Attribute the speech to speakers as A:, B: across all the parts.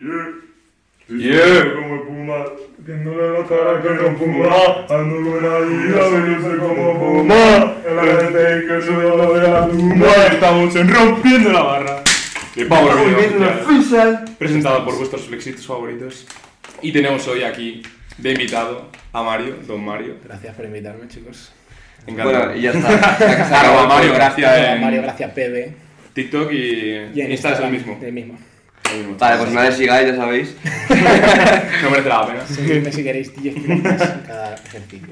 A: Yeah, como Puma, viéndole la cara que no fuma, ando con la vida, pero soy como Puma, la gente que soy lo de la tumba, estamos en rompiendo la barra. De Power Video Oficial, presentado por vuestros flexitos favoritos. Y tenemos hoy aquí de invitado a Mario, Don Mario.
B: Gracias por invitarme, chicos.
A: Encantado.
C: Bueno, y ya está. Ya se
A: Mario
C: el
A: Gracia en
B: Mario Gracia PB.
A: TikTok y,
B: Y en
A: Insta es el mismo.
B: El mismo.
C: Vale, pues no le sigáis, ya sabéis.
A: No merece la pena.
B: Seguidme si queréis 10 minutos en cada ejercicio.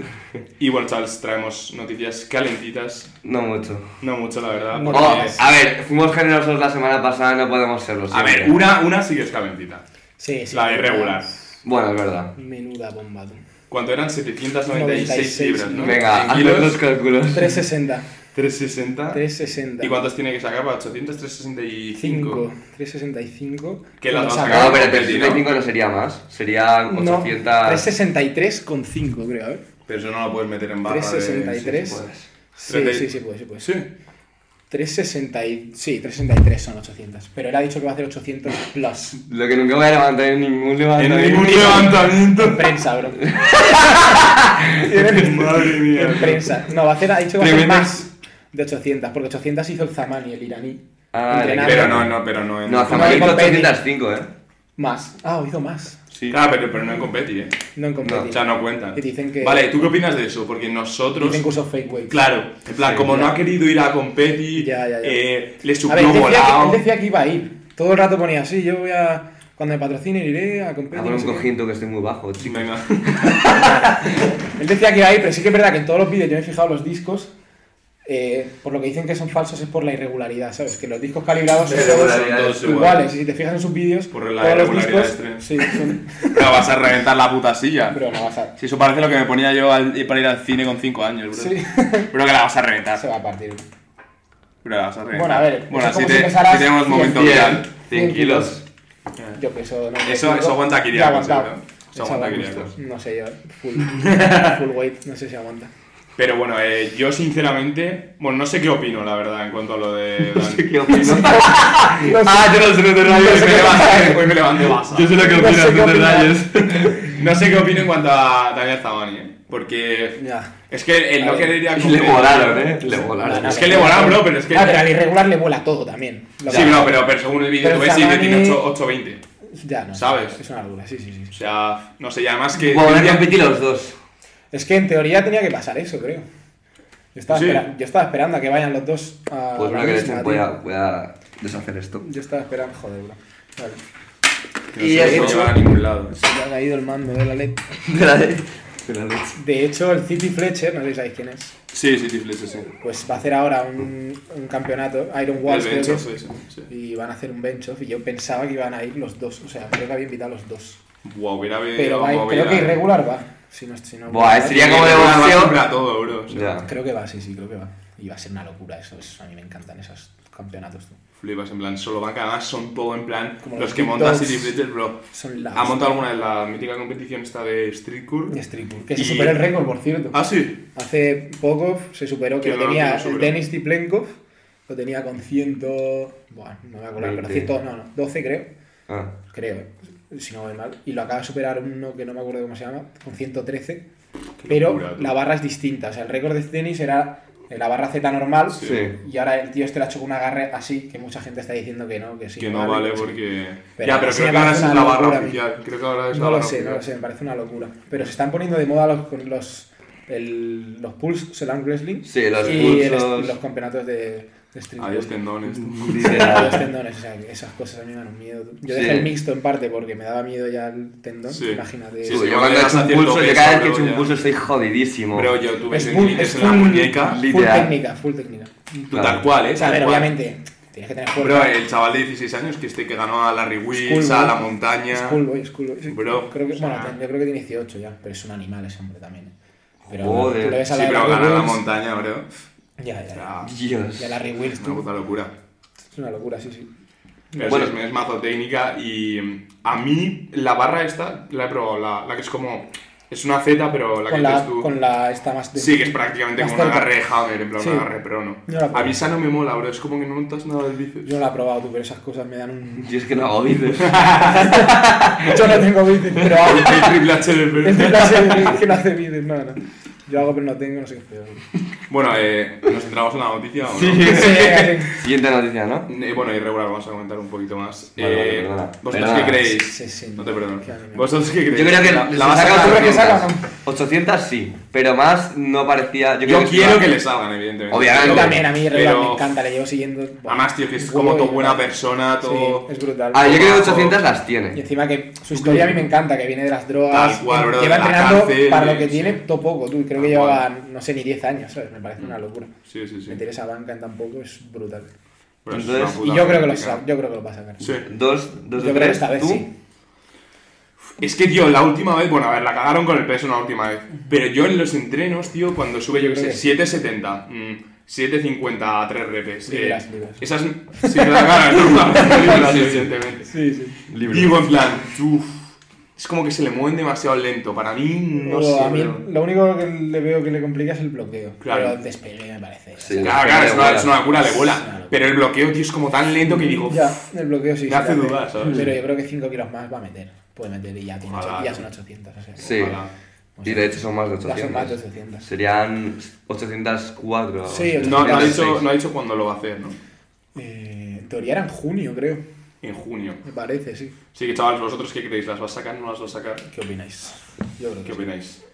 A: Y bueno, chavales, traemos noticias calentitas.
C: No mucho.
A: No mucho, la verdad.
B: No
C: Oh, a ver, fuimos generosos la semana pasada, no podemos serlo.
A: a
C: siempre.
A: ver, una, una sí que es calentita.
B: Sí, sí.
A: La irregular.
C: Bueno, es verdad.
B: Menuda bomba, tú.
A: ¿Cuánto eran? 796
B: 96,
A: libras, ¿no?
C: Venga,
A: En
C: haz los cálculos.
B: 360.
A: 360.
B: 360.
A: ¿Y cuántos tiene que sacar para 800? 365.
B: 5. 365.
A: ¿Qué las
B: Lo
A: vas a
B: saco-
C: No, pero
A: Competi,
C: 365 no sería más. Sería
B: No,
C: 800.
B: 363,5 creo, a ver.
A: Pero eso no lo puedes meter en barra. de-
B: 363.
A: sí, sí puedes.
B: Sí, sí, sí, puede, sí, puede.
A: Sí.
B: 360 y... Sí, 363 son 800. Pero él ha dicho que va a hacer 800 plus.
C: Lo que nunca voy a levantar en ningún
A: En
C: levantamiento.
A: ningún levantamiento.
B: Prensa, bro.
A: Madre mía.
B: En prensa. No, va a hacer, ha dicho que va a hacer más de 800, porque 800 hizo el Zamani, el iraní.
C: Ah.
A: Pero no, no, pero no en.
C: No,
B: No,
C: Zamani hizo
B: competi.
C: 805, eh.
B: Más. Ah, hizo más.
C: Sí.
A: Claro, pero, pero no en competi, ¿eh?
B: No en competi.
A: O sea, no cuentan.
B: Y dicen que-
A: Vale, ¿tú qué opinas de eso? Porque nosotros.
B: Dicen que usó fake weights.
A: Claro, en plan,
C: Sí,
A: como
B: ya.
A: no ha querido ir a competi,
B: Ya, ya, ya.
A: eh, le subió volado.
B: él decía que iba a ir. Todo el rato ponía así, yo voy a... Cuando me patrocinen iré a competir. No
C: un cojín que estoy muy bajo, chico.
A: Venga.
B: Él decía que iba a ir, pero sí que es verdad que en todos los vídeos yo me he fijado los discos. Eh, por lo que dicen que son falsos es por la irregularidad, ¿sabes? Que los discos calibrados son todos iguales. Y si te fijas en sus vídeos,
A: Por la
B: todos los
A: irregularidad
B: discos... Sí, son...
A: No, vas a reventar la puta silla.
B: Pero no vas a...
A: Si eso parece lo que me ponía yo al- para ir al cine con 5 años, bro.
B: Sí.
A: Pero que la vas a reventar.
B: Se va a partir.
A: Pero la vas a reventar.
B: Bueno, a ver,
A: Bueno, así
B: si
A: te, si tenemos momento
B: 100.
A: viral.
C: 100 kilos.
B: Yo peso... No,
A: Eso- eso aguanta
B: Ya
A: Kiriakos,
B: aguantado.
A: ¿no? Eso aguanta Kiriakos.
B: No sé yo, full, full weight, no sé si aguanta.
A: Pero bueno, eh, yo sinceramente, bueno, no sé qué opino, la verdad, en cuanto a lo de.
C: No sé qué opino.
B: Ah,
C: yo no sé lo de
B: No sé
A: Hoy me hoy me levanté.
C: Yo sé lo que
B: No
C: opinas,
B: sé qué
C: no te
B: opinas.
C: rayes.
A: No sé qué opino en cuanto a Daniel Zamani, ¿eh? Porque.
B: Ya.
A: Es que el
B: A
A: no
B: ver,
A: querer ir a
C: Le volaron, eh. Le volaron.
B: No,
A: Es que le volaron, bro, pero es que.
B: Ah, pero al irregular le vuela todo también.
A: Sí, no, pero, pero según el vídeo tú ves y que tiene 8 820.
B: Ya, no.
A: ¿Sabes?
B: Es una locura, sí, sí, sí.
A: O sea, no sé, y además que.
C: Bueno, a competir los dos.
B: Es que en teoría tenía que pasar eso, creo. Yo estaba,
A: Sí.
B: espera- yo estaba esperando a que vayan los dos a
C: Pues
B: la
C: una que le
B: misma,
C: echen, voy a, voy a deshacer esto.
B: Yo estaba esperando, joder, bro. Vale.
A: que no
C: Y de hecho-
A: a ningún lado.
B: Se me ha caído el mando de la ley.
C: De la, de, de la leche.
B: De hecho, el City Fletcher, no sé si sabéis quién es,
A: Sí, sí, Tifles, sí.
B: pues va a hacer ahora un, un campeonato, Iron Walls, creo que es.
A: sí.
B: y van a hacer un bench off y yo pensaba que iban a ir los dos, o sea, creo que había invitado a los dos.
A: Buah, hubiera habido.
B: Pero creo que irregular va. Si no, si no,
C: Buah, sería como de boxeo.
A: todo, bro. o sea,
C: Ya.
B: Creo que va, sí, sí, creo que va. Y va a ser una locura eso, eso a mí me encantan esos campeonatos. tú.
A: Flipas, en plan, solo van que además son todo en plan.
B: Como
A: los
B: los
A: que
B: Big
A: monta
B: Dogs.
A: City Fletcher, bro.
B: Son la
A: ¿Ha montado alguna vez la mítica competición esta de Street Curl?
B: de Street Pool, que se
A: Y-
B: superó el récord, por cierto.
A: Ah, sí.
B: Hace poco se superó que
A: ¿Quién
B: lo tenía
A: superó?
B: Denis Tiplenkov, lo tenía con 100, bueno, no me acuerdo, pero 100,
C: 20.
B: no, no, 12 creo,
C: Ah.
B: creo, eh, si no voy mal, y lo acaba de superar uno que no me acuerdo cómo se llama, con 113,
A: Qué
B: pero
A: locura,
B: la barra es distinta, o sea, el récord de Denis era la barra Z normal,
A: Sí.
B: Y ahora el tío este lo ha hecho con un agarre así, que mucha gente está diciendo que no, que sí.
A: que no vale porque.
B: Pero
A: ya, pero creo que ahora es
B: una
A: la barra oficial. Creo que ahora es la
B: No lo
A: barra
B: sé, no lo sé, me parece una locura. Pero se están poniendo de moda los, con los, el, los Pulse Slam Wrestling
C: Sí, los
B: y el- los campeonatos de,
A: Adiós tendones.
C: Literal.
B: tendones, o sea, esas cosas a mí me dan un miedo. Yo
C: Sí.
B: dejé el mixto en parte porque me daba miedo ya el tendón,
A: Sí.
B: imagínate.
A: Sí,
C: yo
A: cuando
C: he hecho un pulso, yo
A: peso,
C: cada vez que he
A: bro,
C: hecho un pulso estoy jodidísimo.
A: Bro, yo tuve
B: Es
A: en la
B: full,
A: muñeca.
B: full técnica, full técnica.
A: Tú, Tal cual, ¿eh?
B: O sea, a ver,
A: cual.
B: obviamente, tienes que tener
A: Bro,
B: fuerza.
A: el chaval de 16 años que este que ganó a Larry Wills, a la montaña.
B: Schoolboy, Schoolboy, sí.
A: Bro,
B: creo que,
A: o sea-
B: bueno, yo creo que tiene 18 ya, pero es un animal ese hombre también. ¿eh? Pero
C: Joder.
A: Sí,
B: la
A: pero ganar la montaña, bro.
B: Ya,
A: O
B: ya,
A: sea,
C: Dios.
B: ya. Ya Larry Wills,
A: una puta locura.
B: Es una locura, sí, sí.
A: Pero
C: Bueno.
A: sí, es, es mazo técnica y mm, a mí la barra esta la he probado, la, la que es como Es una Z, pero la que
B: con, la,
A: dices tú.
B: con la esta más de-
A: Sí, que es prácticamente como un
B: cerca.
A: agarre de Hammer, en plan
B: Sí.
A: un agarre, pero no.
B: La
A: A mí esa no me mola, bro. Es como que no notas nada del bíceps.
B: Yo no la he probado tú, pero esas cosas me dan un...
C: Yo es que no hago bíceps.
B: Yo no tengo bíceps, pero hago.
A: El triple HDP.
B: Es de clase que no hace bíceps, no, no. Yo hago pero no tengo, no sé qué es peor.
A: Bueno, eh, ¿nos centramos en la noticia o no?
B: Sí, sí.
C: Siguiente noticia, ¿no?
A: Eh, bueno, irregular, vamos a comentar un poquito más.
C: Vale, vale,
A: Eh,
C: perdona.
A: ¿Vosotros
C: Perdona.
A: qué creéis?
B: Sí, sí.
A: No te perdono. ¿Vosotros qué creéis?
C: Yo creo que
A: la, la va a
C: saca
A: sacar.
B: ¿Tú crees que
C: 800.
B: saca o no?
C: 800 sí, pero más no parecía. Yo,
A: Yo
C: creo
A: quiero
C: sí
A: que le salgan, evidentemente.
C: Obviamente.
B: Yo también, a mí
A: Pero-
B: me encanta, le llevo siguiendo.
A: Además, tío, que es como
B: y-
A: buena persona, todo.
B: Sí, es brutal.
C: Ah, yo creo que
A: Bajo.
C: 800 las
B: Y
C: tiene.
B: encima que su historia a mí me encanta, que viene de las drogas.
A: Tal cual, bro,
B: lleva entrenando
A: cárcel,
B: para lo que
A: sí.
B: tiene todo poco, tú. Creo que llevaba, no sé, ni 10 años, ¿sabes? Me parece una locura.
A: Sí, sí, sí.
B: Meter esa banca en tan poco es brutal.
A: Pero es
C: Entonces-
B: Y yo creo que lo yo creo que lo va a sacar.
A: Sí.
C: Dos, dos
B: Yo
C: de
B: creo que
C: tres.
B: esta vez
C: ¿Tú?
B: sí.
A: Es que, tío, la última vez, bueno, a ver, la cagaron con el peso una última vez. Pero yo en los entrenos, tío, cuando sube, yo qué sé,
B: que
A: 770, mm, 750 a 3 repes. eh,
B: Libras, libras.
A: Esas. Sí, claro, claro, es normal, libras, evidentemente.
B: Sí, sí.
A: Digo, en plan, uff. Es como que se le mueven demasiado lento. Para mí, no sé.
B: a mí
A: bro.
B: lo único que le veo que le complica es el bloqueo.
A: Claro.
B: Pero el despegue me parece.
C: Sí.
A: Claro, claro, es una, es una locura, le vuela. Pero el bloqueo, tío, es como tan lento que digo.
B: Ya, el bloqueo sí.
A: Me hace
B: le
A: dudar, ¿sabes?
B: Pero yo creo que 5 kilos más va a meter. Puede meter y ya, tiene
A: Ojalá.
B: ya son 800. O sea,
C: Sí.
A: Ojalá.
B: o
C: Y de hecho son más de
B: Ya son
C: 800.
B: más de 800.
C: Serían 804.
B: Sí,
A: No, no, ha
C: 806.
A: dicho, no ha dicho cuándo lo va a hacer, ¿no?
B: Eh, en teoría era en junio, creo.
A: En junio.
B: Me parece, sí.
A: Sí, que chavales, ¿vosotros qué creéis? ¿Las vas a sacar? ¿No las vas a sacar?
B: ¿Qué opináis? Yo creo que
A: ¿Qué
B: sí.
A: opináis?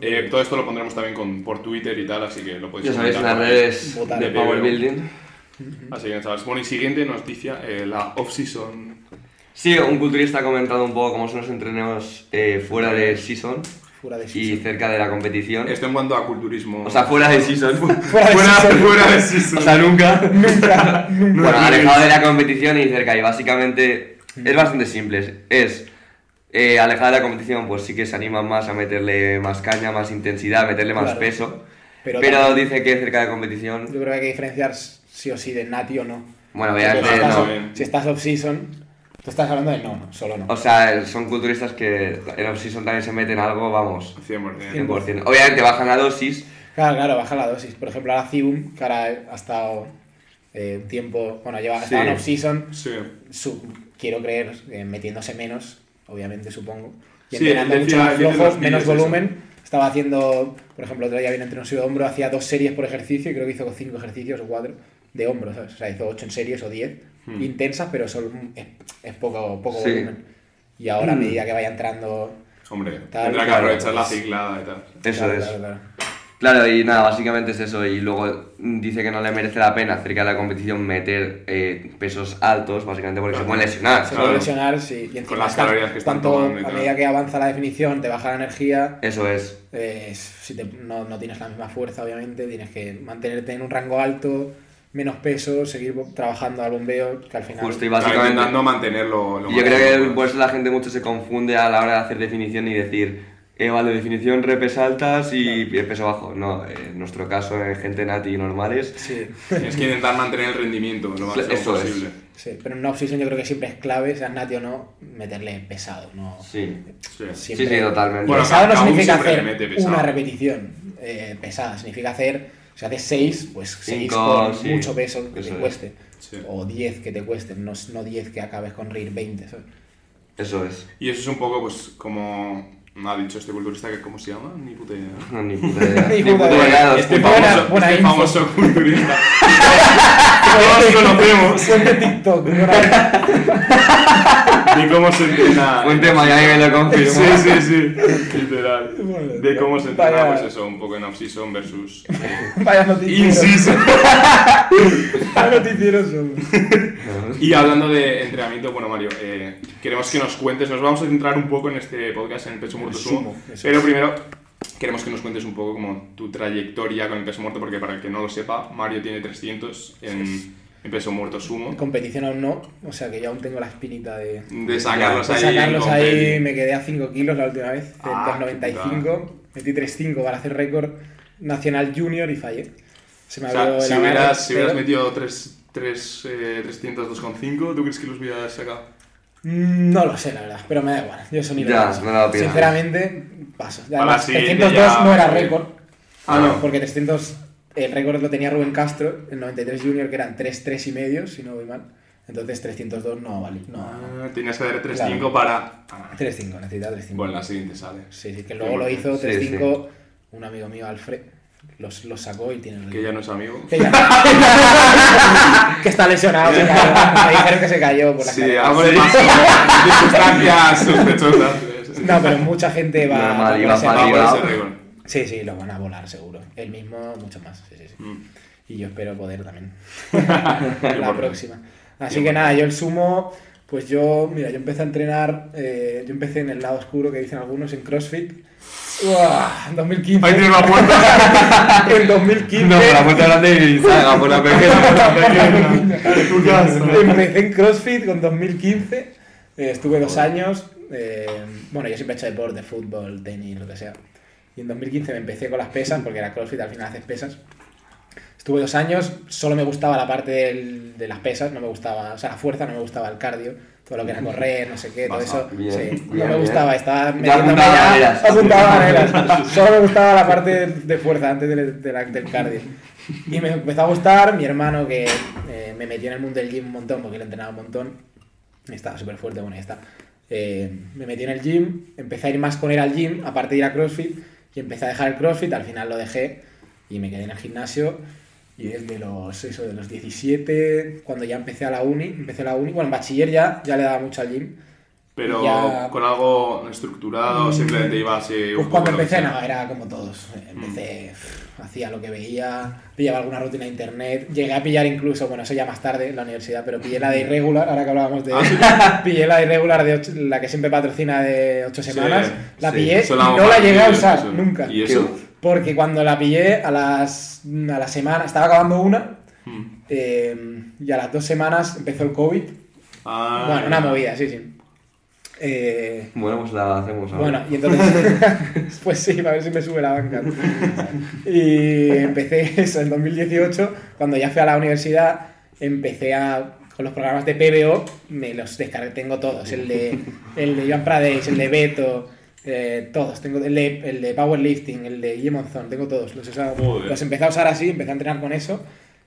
A: Eh, todo esto lo pondremos también con, por Twitter y tal, así que lo podéis
C: Ya sabéis, en las redes de Power Building.
A: Así que, chavales. Bueno, y siguiente noticia, eh, la off-season.
C: Sí, un culturista ha comentado un poco cómo son los entrenos eh, fuera de season
B: Fuera de
C: y
B: season.
C: cerca de la competición.
A: Esto en cuanto a culturismo.
C: O sea, fuera de season.
B: Fuera de
A: fuera,
B: season.
A: fuera de season.
C: O sea, nunca.
B: Nunca, nunca.
C: Bueno, alejado de la competición y cerca. Y básicamente es bastante simple. Es eh, alejado de la competición, pues sí que se animan más a meterle más caña, más intensidad, meterle más
B: Claro.
C: peso.
B: Pero,
C: Pero,
B: también
C: dice que cerca de la competición.
B: yo creo que hay que diferenciar sí o sí de Nati o no.
C: Bueno, obviamente
B: si, estás,
C: no.
B: si estás off-season, tú estás hablando de no, solo no.
C: O sea, son culturistas que en off-season también se meten algo, vamos,
A: 100%.
C: 100%. Obviamente bajan la dosis.
B: Claro, claro, baja la dosis. Por ejemplo, ahora Cibum, que ahora ha estado eh, un tiempo, bueno, lleva
C: Sí.
B: estaba en off-season,
A: Sí.
B: su- quiero creer, eh, metiéndose menos, obviamente supongo, y
A: Sí,
B: entrenando mucho más
A: dice en
B: flojo,
A: los
B: menos
A: eso.
B: volumen. Estaba haciendo, por ejemplo, otro día viene entre de hombro, hacía dos series por ejercicio y creo que hizo cinco ejercicios o cuatro de hombro, ¿sabes? O sea, hizo ocho en series o diez,
A: Hmm.
B: intensas, pero son, es, es poco, poco
C: Sí.
B: volumen. Y ahora, a medida que vaya entrando...
A: Hombre,
B: Tal,
A: tendrá que
B: claro,
A: aprovechar la
B: pues-
A: ciclada y tal.
C: Eso
B: Claro,
C: es.
B: claro, claro.
C: Claro, y nada, básicamente es eso. Y luego dice que no le merece la pena cerca de la competición meter eh, pesos altos, básicamente porque se pueden lesionar.
B: Se
A: Claro.
B: puede lesionar, sí. Y encima
A: las
B: estás-
A: calorías que están tomando y
B: a medida que avanza la definición, te baja la energía,
C: Eso es.
B: eh, si te- no, no tienes la misma fuerza, obviamente, tienes que mantenerte en un rango alto, menos peso, seguir trabajando al bombeo, que al final...
C: Justo y
A: Está
C: básicamente.
A: intentando mantenerlo. lo
C: Y yo
A: más
C: creo que por eso la gente mucho se confunde a la hora de hacer definición y decir, eh, vale, definición repes altas y el peso bajo. No, eh, en nuestro caso, en gente nati normales,
B: Sí,
A: Tienes que intentar mantener el rendimiento lo máximo
C: Eso es.
A: posible.
B: sí, pero en una off-season yo creo que siempre es clave, seas nati o no, meterle pesado, no...
C: sí.
A: Sí.
C: Sí,
B: Siempre-
C: sí, totalmente.
A: Bueno,
B: pesado no significa hacer
A: mete pesado.
B: una repetición eh, pesada, significa hacer, si haces 6, pues 6
C: Cinco,
B: con
C: sí.
B: mucho peso que te
C: es.
B: cueste,
A: Sí.
B: o 10 que te cuesten, no, no 10 que acabes con RIR 20, ¿sabes?
C: Eso es.
A: Y eso es un poco, pues, como ha dicho este culturista, que ¿cómo se llama? Ni puta idea.
C: No, ni puta idea.
B: Ni puta idea.
A: Este
B: Buena-
A: famoso,
B: buena
A: este famoso culturista. Todos conocemos
B: Fuente TikTok,
A: de cómo se entrena.
C: Fuente Miami me lo confirma.
A: Sí, sí, sí. Literal.
B: Bueno,
A: De cómo se entrena,
B: vaya-
A: pues eso, un poco en off-season versus. eh,
B: Vaya noticiero.
A: in-season.
B: Vaya noticiero somos.
A: Y hablando de entrenamiento, bueno, Mario, eh, queremos que nos cuentes, nos vamos a centrar un poco en este podcast en el peso muerto sumo, pero primero queremos que nos cuentes un poco como tu trayectoria con el peso muerto, porque para el que no lo sepa, Mario tiene 300 en, en peso muerto
B: En
A: sumo.
B: competición aún no, o sea que yo aún tengo la espinita de,
A: De sacarlos
B: de
A: ahí.
B: sacarlos
A: en
B: ahí. Me quedé a 5 kilos la última vez,
A: Ah,
B: 95, metí 3.5 para hacer récord nacional junior y fallé. Se me
A: O sea,
B: el
A: si hubieras, si hubieras metido 3, 3, eh, 302,5, ¿tú crees que los hubieras sacado?
B: Mm, No lo sé, la verdad, pero me da igual. Yo eso ni lo
C: Ya, no lo piensas.
B: Sinceramente, paso. Además,
A: siguiente
B: 302
A: ya-
B: no era récord.
A: Ah, no.
B: Porque 300, el récord lo tenía Rubén Castro, el 93 Junior, que eran 3, 3 y medio, si no voy mal. Entonces 302 no vale. No,
A: Ah, Tenías que dar 3-5 para. Ah,
B: 3-5, necesita 3-5.
A: Bueno, la siguiente sale.
B: Sí, sí, que luego lo hizo
C: Sí,
B: 3-5 un amigo mío, Alfred. Los, los sacó y tiene el
A: Que ya no es amigo.
B: Que, ya- que está lesionado, se cayó. Me dijeron que se cayó por la
A: Sí, algo le pasó. Circunstancias sospechosas.
B: No, pero mucha gente va,
C: Normal,
B: va ese
C: para
A: Va
B: Sí, sí, lo van a volar seguro. El mismo, mucho más. Sí, sí, sí.
A: Mm.
B: Y yo espero poder también. La próxima. Así que nada, yo el sumo, pues yo, mira, yo empecé a entrenar, eh, yo empecé en el lado oscuro que dicen algunos, en CrossFit. Uah, en 2015.
A: Ahí tienes la puerta.
B: en 2015.
C: No, por la puerta grande y salga por la pequeña.
B: Empecé en CrossFit con 2015. eh, estuve dos años. eh, bueno, yo siempre he hecho deporte, fútbol, tenis, lo que sea. Y en 2015 me empecé con las pesas, porque era CrossFit, al final haces pesas. Estuve dos años, solo me gustaba la parte del- de las pesas, no me gustaba, o sea, la fuerza, no me gustaba el cardio, todo lo que era correr, no sé qué, todo
A: Baja,
B: eso.
C: bien,
B: sí, no
C: bien,
B: me
C: bien.
B: gustaba, estaba
C: Ya
B: metiéndome
C: apuntaba
B: ya-
C: maneras.
B: apuntaba maneras. Solo me gustaba la parte de, de fuerza antes de- de del cardio. Y me empezó a gustar mi hermano que eh, me metió en el mundo del gym un montón, porque él entrenaba un montón. Estaba súper fuerte, bueno, ya está. Eh, me metí en el gym, empecé a ir más con él al gym, aparte de ir a CrossFit, y empecé a dejar el CrossFit, al final lo dejé y me quedé en el gimnasio. Y desde los, eso, de los 17, cuando ya empecé a la uni, empecé la uni, bueno, en bachiller ya, ya le daba mucho al gym.
A: Pero
B: Ya-
A: con algo estructurado,
B: Mm,
A: simplemente ibas y
B: Pues
A: un poco
B: cuando empecé, no, era como todos. Empecé, pff, hacía lo que veía, pillaba alguna rutina de internet. Llegué a pillar incluso, bueno, eso ya más tarde en la universidad, pero pillé la de Irregular, ahora que hablábamos de. pillé la de Irregular, de ocho- la que siempre patrocina de 8
A: Sí,
B: semanas. la
C: sí.
B: pillé y no la llegué a usar,
A: eso.
B: nunca.
A: ¿Y eso?
B: Porque cuando la pillé a las a la semana, estaba acabando una,
A: Mm.
B: eh, y a las dos semanas empezó el COVID.
A: Ah,
B: bueno, una movida, sí, sí. Eh,
C: Bueno, pues la hacemos ahora.
B: bueno, y entonces, pues sí, a ver si me sube la banca. Y empecé eso en 2018, cuando ya fui a la universidad, empecé a, con los programas de PBO, me los descargué, tengo todos, el de, el de Iván Prades, el de Beto, eh, todos, tengo el de, el de Powerlifting, el de Guille Monzón, tengo todos, los, he usado- los empecé a usar así, empecé a entrenar con eso,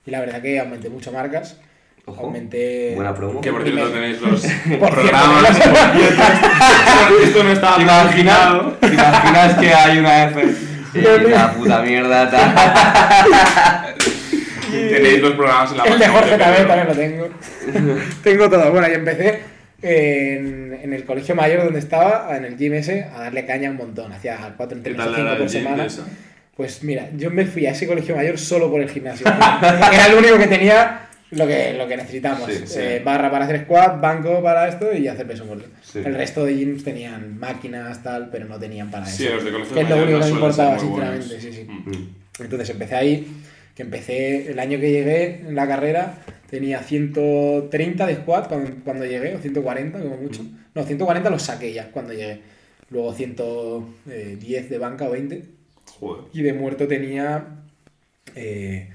B: y la verdad que aumenté mucho marcas,
C: Ojo.
B: aumenté...
C: Buena promo.
A: Que por cierto tenéis los
B: Por
A: programas.
B: cierto,
A: por cierto, esto no estaba
C: ¿Te imaginas, ¿Te imaginas que hay una F? Y la puta mierda, tal.
A: Tenéis los programas en la
B: El de Jorge también, también lo tengo. tengo todo. Bueno, y empecé en, en el colegio mayor donde estaba, en el gym ese, a darle caña un montón. Hacía cuatro
A: ¿Qué
B: entrenos o
A: tal
B: cinco por semana. Pues mira, yo me fui a ese colegio mayor solo por el gimnasio. Era el único que tenía lo que, lo que necesitamos.
C: Sí, sí.
B: Eh, barra para hacer squat, banco para esto y hacer peso muerto.
C: Sí.
B: El resto de gyms tenían máquinas, tal, pero no tenían para
A: Sí,
B: eso.
A: los de
B: que es lo único que me importaba, sinceramente. Sí, sí.
A: Mm.
B: Entonces empecé ahí, que empecé el año que llegué en la carrera, tenía 130 de squat cuando, cuando llegué, o 140 como mucho. No, 140 los saqué ya cuando llegué. Luego 110 de banca o 20.
A: Joder.
B: Y de muerto tenía... eh,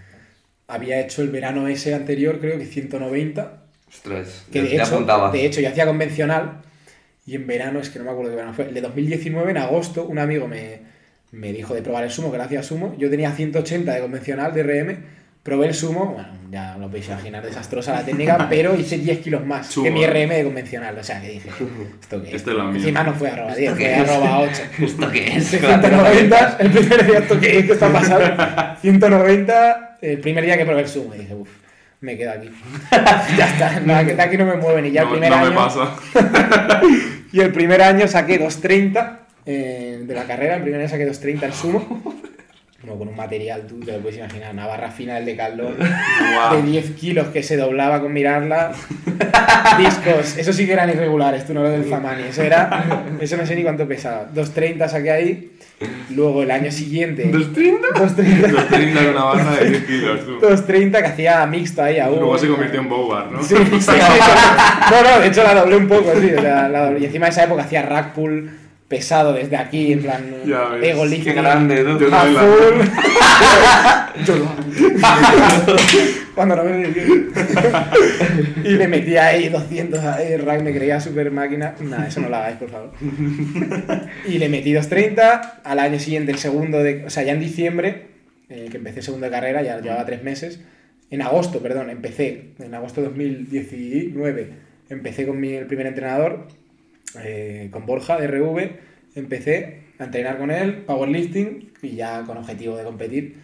B: había hecho el verano ese anterior, creo que 190.
C: Ostras,
B: Que de hecho,
C: apuntabas.
B: de hecho yo hacía convencional y en verano, es que no me acuerdo qué verano fue, el de 2019, en agosto, un amigo me, me dijo de probar el sumo, que lo hacía sumo. Yo tenía 180 de convencional de RM, probé el sumo, bueno, ya lo podéis imaginar, desastrosa la técnica, pero hice 10 kilos más
A: Chulo,
B: que mi. RM de convencional. O sea, que dije, ¿esto qué es?
A: Este es lo mío.
B: Encima no fue arroba 10, fue arroba 8.
C: ¿Esto qué es?
B: De 190, el primer día, ¿esto qué es? ¿Qué está pasando? 190, el primer día que probé el sumo, y dije, uff, me quedo aquí. ya está, de aquí no me mueven. Y ya el
A: No,
B: primer
A: no
B: año.
A: me pasa.
B: Y el primer año saqué 2.30 eh, de la carrera, el primer año saqué 2.30 el sumo. Como con un material, tú te lo puedes imaginar, una barra fina del de Caldón de
A: Guau.
B: 10 kilos que se doblaba con mirarla. Discos, eso sí que eran irregulares, tú no lo del Famani, eso era, eso no sé ni cuánto pesaba. 2.30 saqué ahí, luego el año siguiente...
A: ¿230?
B: 2.30.
A: 230 con una barra de 10 kilos, tú.
B: 2.30 que hacía mixto ahí aún.
A: Luego se convirtió en Bowbar, ¿no?
B: Sí, sí, sí. No, no, de hecho la doblé un poco, sí. o sea, la doblé. Y encima de esa época hacía rack pull pesado desde aquí, en plan, ego
C: Qué
B: lifting.
C: grande, tú.
A: Yo
B: full. Yo lo hago. Cuando no me Y le metí ahí 200 a el rack, me creía super máquina. Nada, eso no lo hagáis, por favor. Y le metí 230. Al año siguiente, el segundo de. O sea, ya en diciembre, eh, que empecé segundo de carrera, ya llevaba tres meses. En agosto, perdón, empecé. En agosto de 2019, empecé con mi, el primer entrenador, eh, con Borja de RV. Empecé a entrenar con él, powerlifting, y ya con objetivo de competir.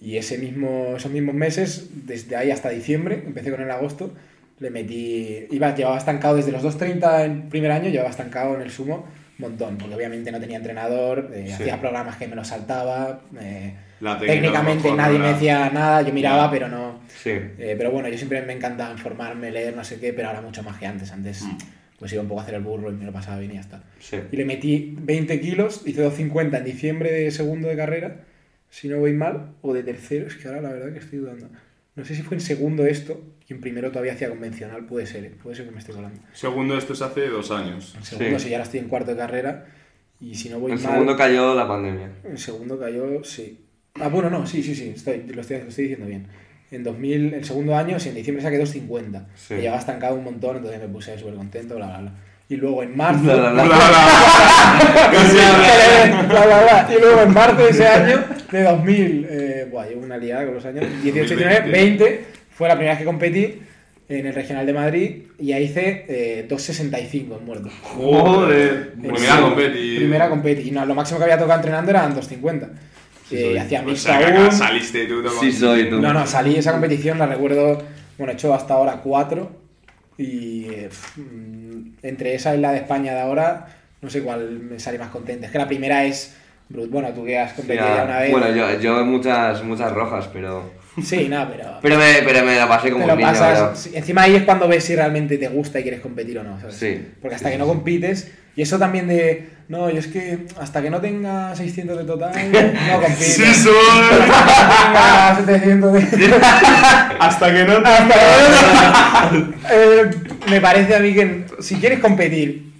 B: Y ese mismo, esos mismos meses, desde ahí hasta diciembre, empecé con el agosto, le metí. Iba, llevaba estancado desde los 2.30 en primer año, llevaba estancado en el sumo un montón, porque obviamente no tenía entrenador, eh,
A: Sí.
B: hacía programas que me los saltaba, eh, técnicamente nadie
A: no
B: me decía nada, yo miraba, pero no.
C: Sí.
B: eh, pero bueno, yo siempre me encanta informarme, leer, no sé qué, pero ahora mucho más que antes. Antes
A: Mm.
B: Pues iba un poco a hacer el burro y me lo pasaba bien y ya está.
C: Sí.
B: Y le metí 20 kilos, hice 250 en diciembre de segundo de carrera, si no voy mal, o de tercero, es que ahora la verdad que estoy dudando. No sé si fue en segundo esto, y en primero todavía hacía convencional, puede ser, ¿eh? puede ser que me esté colando.
A: Segundo, esto es hace dos años.
B: En segundo,
C: Sí.
B: si ya ahora estoy en cuarto de carrera, y si no voy
C: En
B: mal...
C: segundo cayó la pandemia.
B: En segundo cayó, sí. Ah, bueno, no, sí, sí, sí, estoy, lo, estoy, lo estoy diciendo bien. En 2000, el segundo año, sí, en diciembre saqué 250.
C: Sí.
B: Me llevaba estancado un montón, entonces me puse súper contento, bla, bla, bla. Y luego en marzo...
C: Bla, bla, bla.
B: Y luego en marzo de ese año, de 2000, eh, buah, llevo una liada con los años, 18, 19, 20, fue la primera vez que competí en el Regional de Madrid y ahí hice eh, 2.65 en muerto.
A: Joder. Primera competi.
B: Primera competi. Y no, lo máximo que había tocado entrenando eran 2.50.
C: Soy.
B: hacía
A: O
B: mixta
A: sea, que
B: aún.
A: acá saliste tú.
C: Sí soy tú.
B: No, no, salí esa competición, la recuerdo, bueno, he hecho hasta ahora cuatro y eh, mm, entre esa y la de España de ahora, no sé cuál me sale más contenta. Es que la primera es, brut- bueno, tú que has competido ya una vez.
C: Bueno, yo, yo muchas, muchas rojas, pero.
B: Sí, nada, pero...
C: Pero me, pero me la pasé como un
B: lo
C: niño.
B: pasas,
C: pero-
B: sí, encima ahí es cuando ves si realmente te gusta y quieres competir o no, ¿sabes?
C: Sí.
B: Porque hasta que no compites, y eso también de, no, yo es que hasta que no tenga 600 de total, no compito.
A: Sí soy.
B: Hasta que tenga 700 de...
A: Hasta que no
B: Eh, me parece a mí que si quieres competir,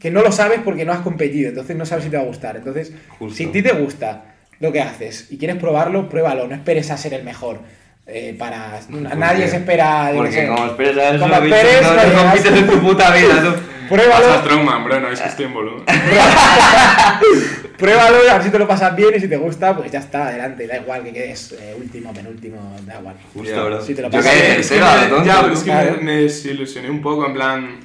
B: que no lo sabes porque no has competido, entonces no sabes si te va a gustar. Entonces,
C: Justo.
B: si a ti te gusta lo que haces y quieres probarlo, pruébalo, no esperes a ser el mejor. Eh, para nadie se espera yo
C: Porque
B: sé.
C: como esperes a eso,
B: Como
C: bicho,
B: esperes,
C: no,
B: no
C: no compites en tu puta vida, tú.
A: Pasa
B: Pruébalo,
A: Strongman, bro, no es que estoy en volumen.
B: pruébalo y a ver si te lo pasas bien y si te gusta, pues ya está, adelante, da igual que quedes eh, último, penúltimo, da igual.
C: Justo,
A: Ya.
C: bro.
B: Si te lo
C: Yo
B: pasas
C: que
B: bien,
C: en
A: Es que me- ya, pero es que
B: Claro.
A: me, desilusioné un poco, en plan.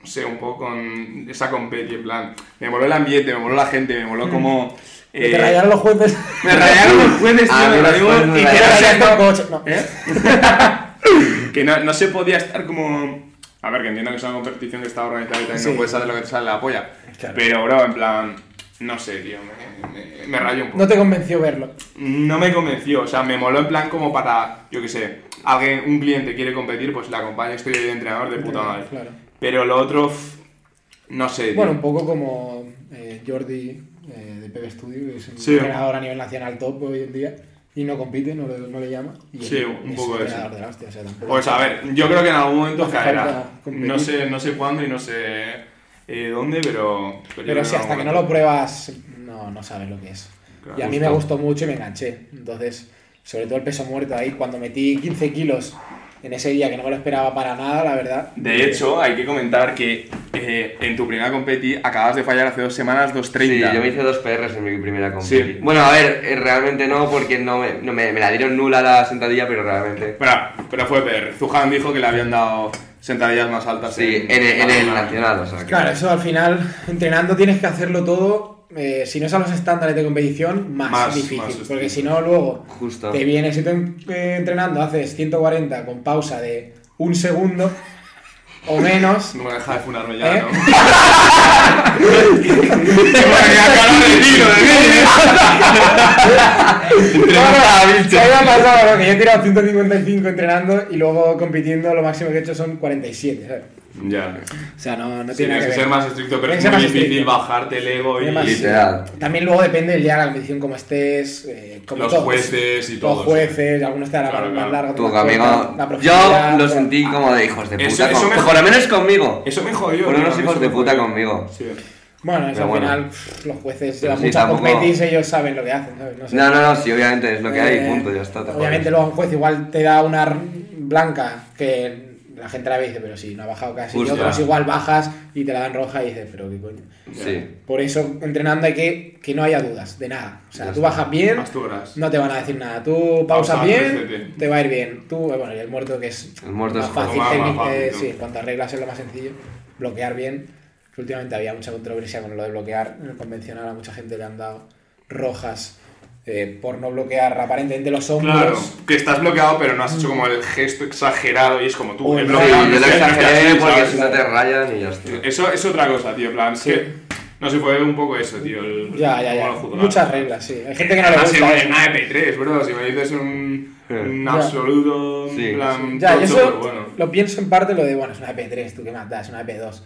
A: No sé, un poco con esa competi, en plan. Me moló el ambiente, me moló la gente, me moló como.
B: Que
A: eh,
B: te rayaron los jueces.
A: me rayaron los jueces,
C: A
A: tío, me rayaron- y
B: Que
A: no. ¿Eh? que no, no se podía estar como. A ver, que entiendo que es una competición que está organizada y también
B: Sí.
A: no puedes hacer lo que te sale la polla.
B: Claro.
A: Pero, bro, en plan. No sé, tío, me, me, me rayó un poco.
B: No te convenció verlo.
A: No me convenció, o sea, me moló en plan como para, yo qué sé, alguien, un cliente quiere competir, pues le acompaño, estoy ahí de entrenador de puta madre.
B: Claro.
A: Pero lo otro, no sé, tío.
B: Bueno, un poco como eh, Jordi eh, de PB Studio, que es un
A: Sí.
B: entrenador a nivel nacional top hoy en día, y no compite, no le, no le llama. Y
A: Sí,
B: es-
A: un poco eso.
B: de la hostia, o sea,
A: Pues a ver, yo creo que en algún momento caerá. No sé, no sé cuándo y no sé eh, dónde, pero...
B: Pero
A: en
B: si hasta que no lo pruebas, no, no sabes lo que es.
A: Claro,
B: y a mí
C: justo.
B: me gustó mucho y me enganché. Entonces, sobre todo el peso muerto ahí, cuando metí 15 kilos en ese día que no me lo esperaba para nada, la verdad.
A: De hecho, hay que comentar que eh, en tu primera competi acabas de fallar hace dos semanas
C: Sí,
A: 2.30.
C: yo me hice dos PRs en mi primera competi.
A: Sí.
C: Bueno, a ver, eh, realmente no, porque no me, no me, me la dieron nula la sentadilla, pero realmente...
A: Pero, pero fue PR. Zuhan dijo que le habían dado sentadillas más altas.
C: Sí, en, el- en el nacional, o sea que...
B: Claro, eso al final, entrenando tienes que hacerlo todo. Eh, si no es a los estándares de competición, más,
A: Más-
B: difícil.
A: más
B: porque si no, luego
C: Justo.
B: te vienes y tú eh, entrenando, haces 140 con pausa de un segundo o menos.
A: No me deja de funarme ya,
B: ¿Eh?
A: ¿no?
B: Se había pasado, ¿no? que yo he tirado 155 entrenando y luego compitiendo lo máximo que he hecho son 47. ¿sabes?
A: Ya.
B: O sea, no, no
A: Sí,
B: tiene
A: tienes
B: nada
A: que
B: que
A: ser
B: ver.
A: más estricto, pero es muy difícil
B: estricto.
A: bajarte el ego y
B: más-
C: Literal.
B: También luego depende del día de la competición, como estés, eh, como
A: los
B: todos.
A: jueces y
B: Los
A: todo.
B: jueces, algunos te darán
A: Claro,
B: más
A: claro.
C: amigo,
B: corta, la
C: yo lo sentí como de hijos de puta.
A: Eso- eso
C: con-
A: me
C: por lo menos conmigo.
A: Eso me jodió. Tío,
C: unos hijos de puta conmigo.
A: Sí.
B: Bueno, eso al
C: bueno.
B: final los jueces llevan
C: sí, tampoco-
B: competis, ellos saben lo que hacen, ¿sabes? No sé.
C: No, no, no, sí, obviamente es lo que hay,
B: Eh,
C: punto, ya está. te
B: Obviamente luego un juez igual te da una blanca que la gente la ve y dice, pero si no ha bajado casi.
C: Justo.
B: y otros igual bajas y te la dan roja y dices, pero qué coño.
C: Sí.
B: Por eso entrenando hay que que no haya dudas de nada. O sea,
C: Ya
B: tú
C: está.
B: bajas bien, no te van a decir nada. Tú pausas
A: Pausa,
B: bien,
A: recete.
B: te va a ir bien. Tú, eh, bueno, y el muerto que es
C: El muerto
B: más
C: es
B: fácil,
A: más- fácil,
B: eh,
A: ¿no?
B: sí, en cuanto a reglas es lo más sencillo. Bloquear bien. que Últimamente había mucha controversia con lo de bloquear. En el convencional a mucha gente le han dado rojas eh, por no bloquear aparentemente los hombros.
A: Claro, que estás bloqueado, pero no has hecho como el gesto exagerado y es como tú.
C: Sí,
A: bloqueado,
C: yo lo exageré
A: así,
C: porque si no te rayan y ya está.
A: Eso es otra cosa, tío. En plan, es
B: Sí.
A: que. No sé, fue un poco eso, tío. el-
B: Ya, ya, ya. Muchas reglas, sí. Hay gente que no le
A: Además,
B: gusta.
A: en
B: eso.
A: una EP3, bro. Si me dices un, un absoluto.
C: Sí.
A: plan,
B: Ya, eso
A: bueno.
B: lo pienso en parte lo de, bueno, es una EP3, tú qué más das, es una EP2.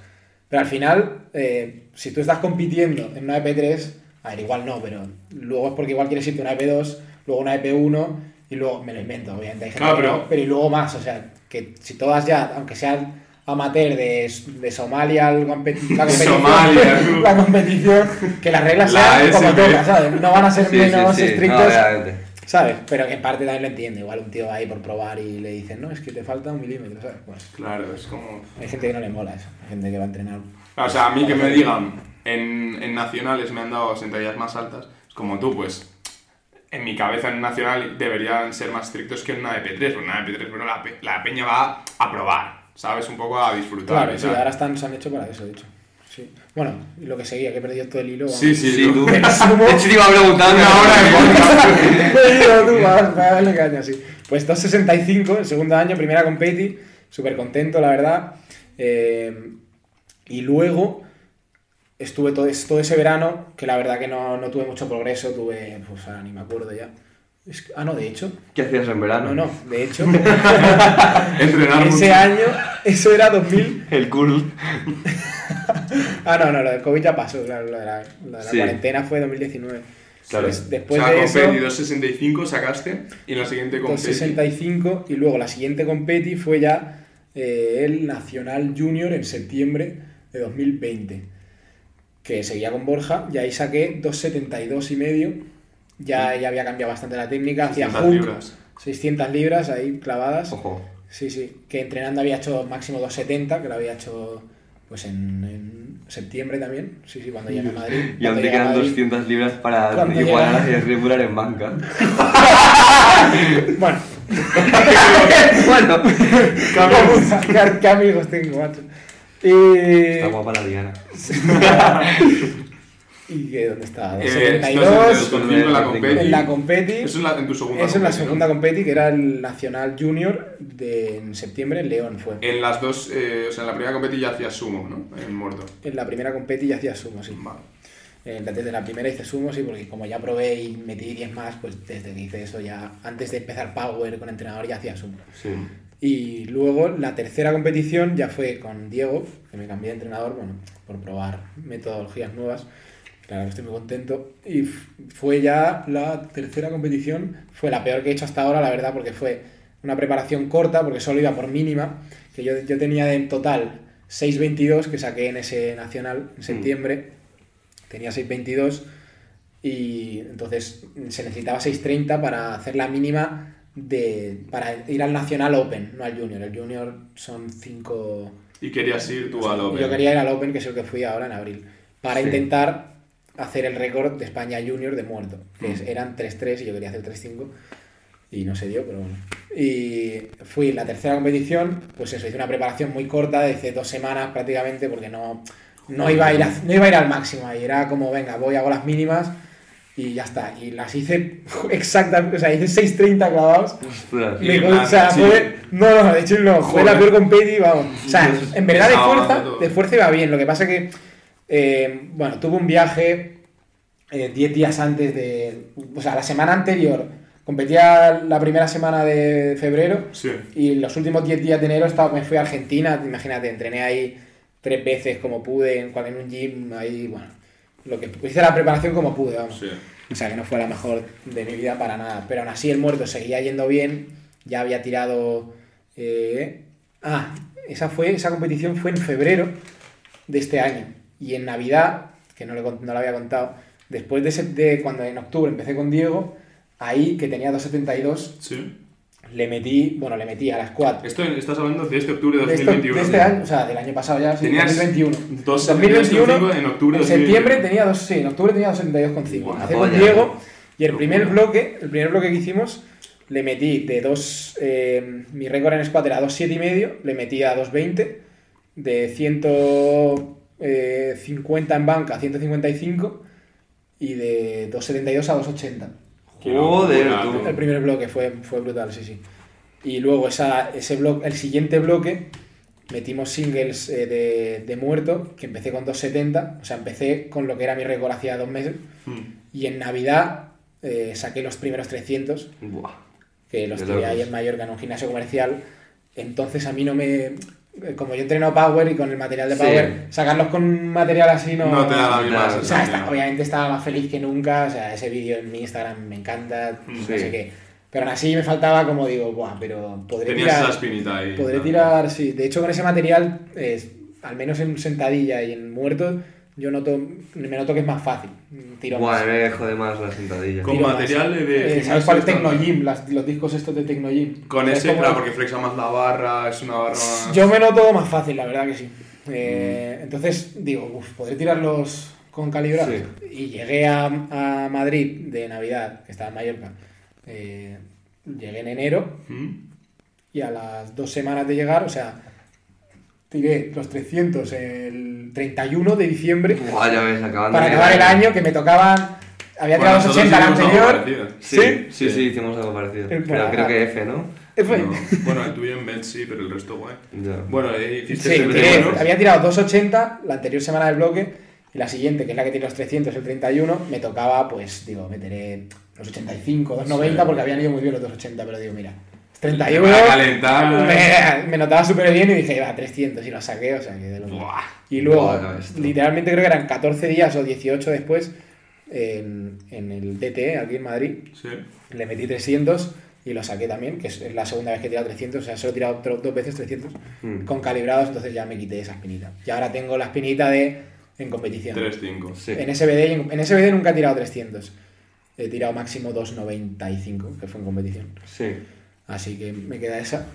B: Pero al final, eh, si tú estás compitiendo en una EP3, a ver, igual no, pero luego es porque igual quieres irte una EP2, luego una EP1 y luego, me lo invento, obviamente hay gente
A: Claro,
B: que
A: pero-
B: no, pero y luego más, o sea, que si todas ya, aunque sean amateur de, de Somalia, la competición,
A: Somalia, tú.
B: la competición, que las reglas
A: La
B: sean como toca, ¿sabes? No van a ser
C: Sí,
B: menos
C: sí,
B: estrictos. ¿Sabes? Pero que en parte también lo entiende. Igual un tío va ahí por probar y le dicen, no, es que te falta un milímetro, ¿sabes? Pues
A: Claro, es como.
B: hay gente que no le mola eso. Hay gente que va a entrenar.
A: O sea, a mí que me digan en, en nacionales me han dado sentadillas más altas, es como tú, pues. En mi cabeza en nacional deberían ser más estrictos que en una EP3, porque en una EP3, pero la, pe- la peña va a probar, ¿sabes? Un poco a disfrutar.
B: Claro, sí, ahora están, se han hecho para eso, de hecho. Sí. Bueno, y lo que seguía, que he perdido todo el hilo.
A: Sí, sí,
C: Sí,
A: tú.
C: De hecho, te iba a preguntar
A: Una hora de podcast.
B: He perdido tú, caña, sí. Pues 2.65, el segundo año, primera competi, súper contento, la verdad. Eh, y luego estuve todo, todo ese verano, que la verdad que no, no tuve mucho progreso, tuve, pues ahora ni me acuerdo ya. Es que- ah, no, de hecho,
C: ¿Qué hacías en verano?
B: no, no, de hecho,
A: Entrenar
B: ese
A: mucho.
B: año, eso era 2000.
C: El cool.
B: Ah, no, no, lo del COVID ya pasó, claro, lo de la, lo de la
C: Sí.
B: cuarentena fue 2019.
C: Claro.
B: Pues
A: O
B: después
A: sea,
B: de eso,
A: Peti 265 sacaste y en la siguiente con Peti.
B: 265 y luego la siguiente competi fue ya eh, el Nacional Junior en septiembre de 2020, que seguía con Borja y ahí saqué 272 y medio. Ya, ya había cambiado bastante la técnica, hacía
A: 600
B: hook,
A: libras.
B: 600 libras ahí clavadas.
C: Ojo.
B: Sí, sí, que entrenando había hecho máximo 270, que lo había hecho pues en, en septiembre también. Sí, sí, cuando llegué a Madrid.
C: Y aún te quedan
B: Madrid.
C: 200 libras para
B: Cuando
C: igualar a
B: llega-
C: las regular en banca.
B: Bueno,
C: bueno.
B: ¿Qué, qué amigos tengo, macho. Y...
C: Está guapa la Diana.
B: ¿Y que dónde está?
A: Eh,
B: 272
A: 272 en la competi.
B: en la competi.
A: Eso es la- en tu segunda
B: Eso en la
A: competi, ¿no?
B: segunda competi, que era el Nacional Junior de en septiembre en León fue.
A: En las dos, eh, o sea, en la primera competi ya hacías sumo, ¿no? En muerto.
B: En la primera competi ya hacía sumo, sí.
A: Vale.
B: Eh, desde la primera hice sumo, sí, porque como ya probé y metí 10 más, pues desde que hice eso ya, antes de empezar Power con entrenador ya hacía sumo.
C: Sí.
B: Y luego la tercera competición ya fue con Diego, que me cambié de entrenador, bueno, por probar metodologías nuevas. Claro que estoy muy contento. Y fue ya la tercera competición, fue la peor que he hecho hasta ahora, la verdad, porque fue una preparación corta, porque solo iba por mínima, que yo, yo tenía en total 6.22 que saqué en ese nacional en septiembre. Tenía 6.22 y entonces se necesitaba 6.30 para hacer la mínima de para ir al Nacional Open, no al Junior. El Junior son 5...
A: Y querías ir tú al Open.
B: Yo quería ir al Open, que es el que fui ahora en abril, para
C: Sí.
B: intentar hacer el récord de España Junior de muerto, que
A: Mm.
B: eran 3-3 y yo quería hacer 3-5 y no se dio, pero bueno. Y fui la tercera competición, pues eso, hice una preparación muy corta, de hace dos semanas prácticamente, porque no, no, iba, a ir a- no iba a ir al máximo ahí, era como, venga, voy, hago las mínimas y ya está. Y las hice exactamente, o sea, hice 6.30 clavados.
C: Ostras.
A: En
B: o sea,
A: sí.
B: fue. No, no, de hecho no, fue la peor competi, vamos. O sea, en verdad de fuerza, de fuerza iba bien. Lo que pasa que, eh, bueno, tuve un viaje eh, 10 días antes de. O sea, la semana anterior competía la primera semana de febrero
A: Sí.
B: y los últimos 10 días de enero estaba, me fui a Argentina. Imagínate, entrené ahí tres veces como pude, en, en un gym, ahí, bueno. Lo que hice la preparación como pude, vamos.
A: Sí.
B: O sea, que no fue la mejor de mi vida para nada. Pero aún así el muerto seguía yendo bien. Ya había tirado... eh, Ah, esa, fue, esa competición fue en febrero de este año. Y en Navidad, que no, le, no lo había contado. Después de, ese- de cuando en octubre empecé con Diego, ahí que tenía 2.72,
A: Sí.
B: Le metí, bueno, le metí a las 4.
A: Esto estás hablando de este octubre de
B: De, esto-
A: 2021.
B: de este año, o sea, del año pasado ya, sí,
A: Tenías
B: 2021.
A: 2.71 en octubre
B: En septiembre
A: 2021.
B: tenía dos, sí, en octubre tenía 2.72,5.
C: Buah,
B: Hace con. Diego y el primer bloque, el primer bloque que hicimos, le metí de 2, eh, mi récord en squat era 2.7 y medio, le metí a 2.20, de 150 en banca a 155 y de 2.72 a 2.80.
C: Joder, tú.
B: El primer bloque fue, fue brutal, sí, sí. Y luego esa, ese bloque, el siguiente bloque metimos singles eh, de, de muerto, que empecé con 270, o sea, empecé con lo que era mi récord hacía dos meses,
A: Mm.
B: y en Navidad eh, saqué los primeros 300,
C: Buah.
B: que los tiré ahí en Mallorca en un gimnasio comercial, entonces a mí no me... Como yo entreno Power y con el material de
C: Sí.
B: Power, sacarlos con un material así no...
A: No te da la misma
C: Claro.
B: O sea, está- obviamente estaba más feliz que nunca, o sea, ese vídeo en mi Instagram me encanta, no
C: Sí.
B: sé qué. Pero aún así me faltaba como digo, buah, pero podré
A: Tenías
B: tirar...
A: esa espinita ahí.
B: Podré
A: ¿no?
B: tirar, sí. De hecho, con ese material, es, al menos en sentadilla y en muertos, yo noto, me noto que es más fácil. Tiro
C: Buah,
B: más.
C: me jode más la sentadilla.
A: Con
B: tiro
A: material de- de
B: Eh, ¿Sabes cuál es Tecnogym? Las- los discos estos de Tecnogym.
A: Con
B: ¿Sabes
A: ese, claro, porque flexa más la barra, es una barra más...
B: Yo me noto más fácil, la verdad que sí. Eh,
A: Mm.
B: Entonces, digo, uf, podré tirarlos con calibrados.
C: Sí.
B: Y llegué a, a Madrid de Navidad, que estaba en Mallorca. Eh, llegué en enero
A: ¿Mm?
B: y a las dos semanas de llegar, o sea, tiré los 300 el 31 de diciembre
C: Buah, ya ves, acabando
B: para acabar el año, que me tocaban. Había
A: Bueno,
B: tirado los
A: nosotros
B: 80 el
A: hicimos algo
B: anterior.
A: parecido.
C: Sí,
B: ¿Sí?
C: sí, sí, hicimos algo parecido.
B: Eh,
C: Pero
B: bueno,
C: creo
B: ah.
C: que F, ¿no?
B: Eh, fue-
A: No. Bueno, el tuyo en bench sí, pero el resto guay.
C: Ya.
A: Bueno, eh, hiciste
B: Sí,
A: el
B: tiré- había tirado 280 la anterior semana del bloque y la siguiente, que es la que tiene los 300, el 31, me tocaba, pues, digo, meteré los 85, 290,
A: Sí.
B: porque habían ido muy bien los 280, pero digo, mira, 31,
A: va a calentar.
B: me, me notaba súper bien y dije, va, 300 y lo saqué, o sea, que de lo
A: Buah.
B: Y luego, literalmente creo que eran 14 días o 18 después, en, en el DT, aquí en Madrid,
A: Sí.
B: le metí 300 y lo saqué también, que es, la segunda vez que he tirado 300, o sea, solo he tirado otro- dos veces 300
C: Mm.
B: con calibrados, entonces ya me quité esa espinita. Y ahora tengo la espinita de en competición.
A: 3-5.
C: Sí.
B: En SBD, en SBD nunca he tirado 300. He tirado máximo 295, que fue en competición.
C: Sí.
B: Así que me queda esa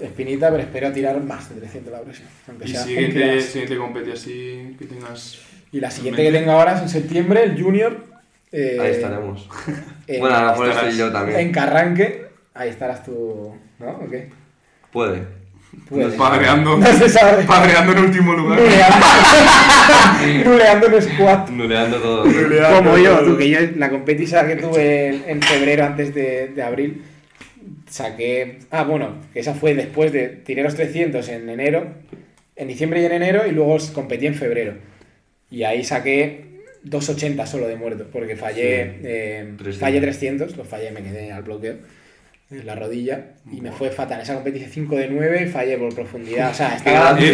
B: espinita, pero espero tirar más de 300 la próxima. Aunque
A: Y
B: sea
A: siguiente, competi así que tengas...
B: Y la siguiente que tengo ahora es en septiembre, el Junior. eh,
C: Ahí estaremos.
B: en-
C: bueno, a lo mejor
A: estarás
C: estoy yo
B: En
C: también.
B: Carranque, ahí estarás tú, ¿no? ¿O qué?
C: Puede.
B: Puede.
A: Padreando.
B: No se sabe.
A: Padreando en último lugar.
B: Nuleando, nuleando en squat.
C: Nuleando todo.
B: Como yo, tú, que yo la competición que tuve en, en febrero antes de, de abril, saqué... Ah, bueno, que esa fue después de... Tiré los 300 en enero, en diciembre y en enero, y luego competí en febrero. Y ahí saqué 280 solo de muerto, porque fallé,
C: Sí.
B: eh,
C: 300.
B: fallé 300, lo fallé, me quedé al bloqueo en la rodilla y me fue fatal. Esa competición 5 de 9 y fallé por profundidad. O sea, estaba,
A: tú.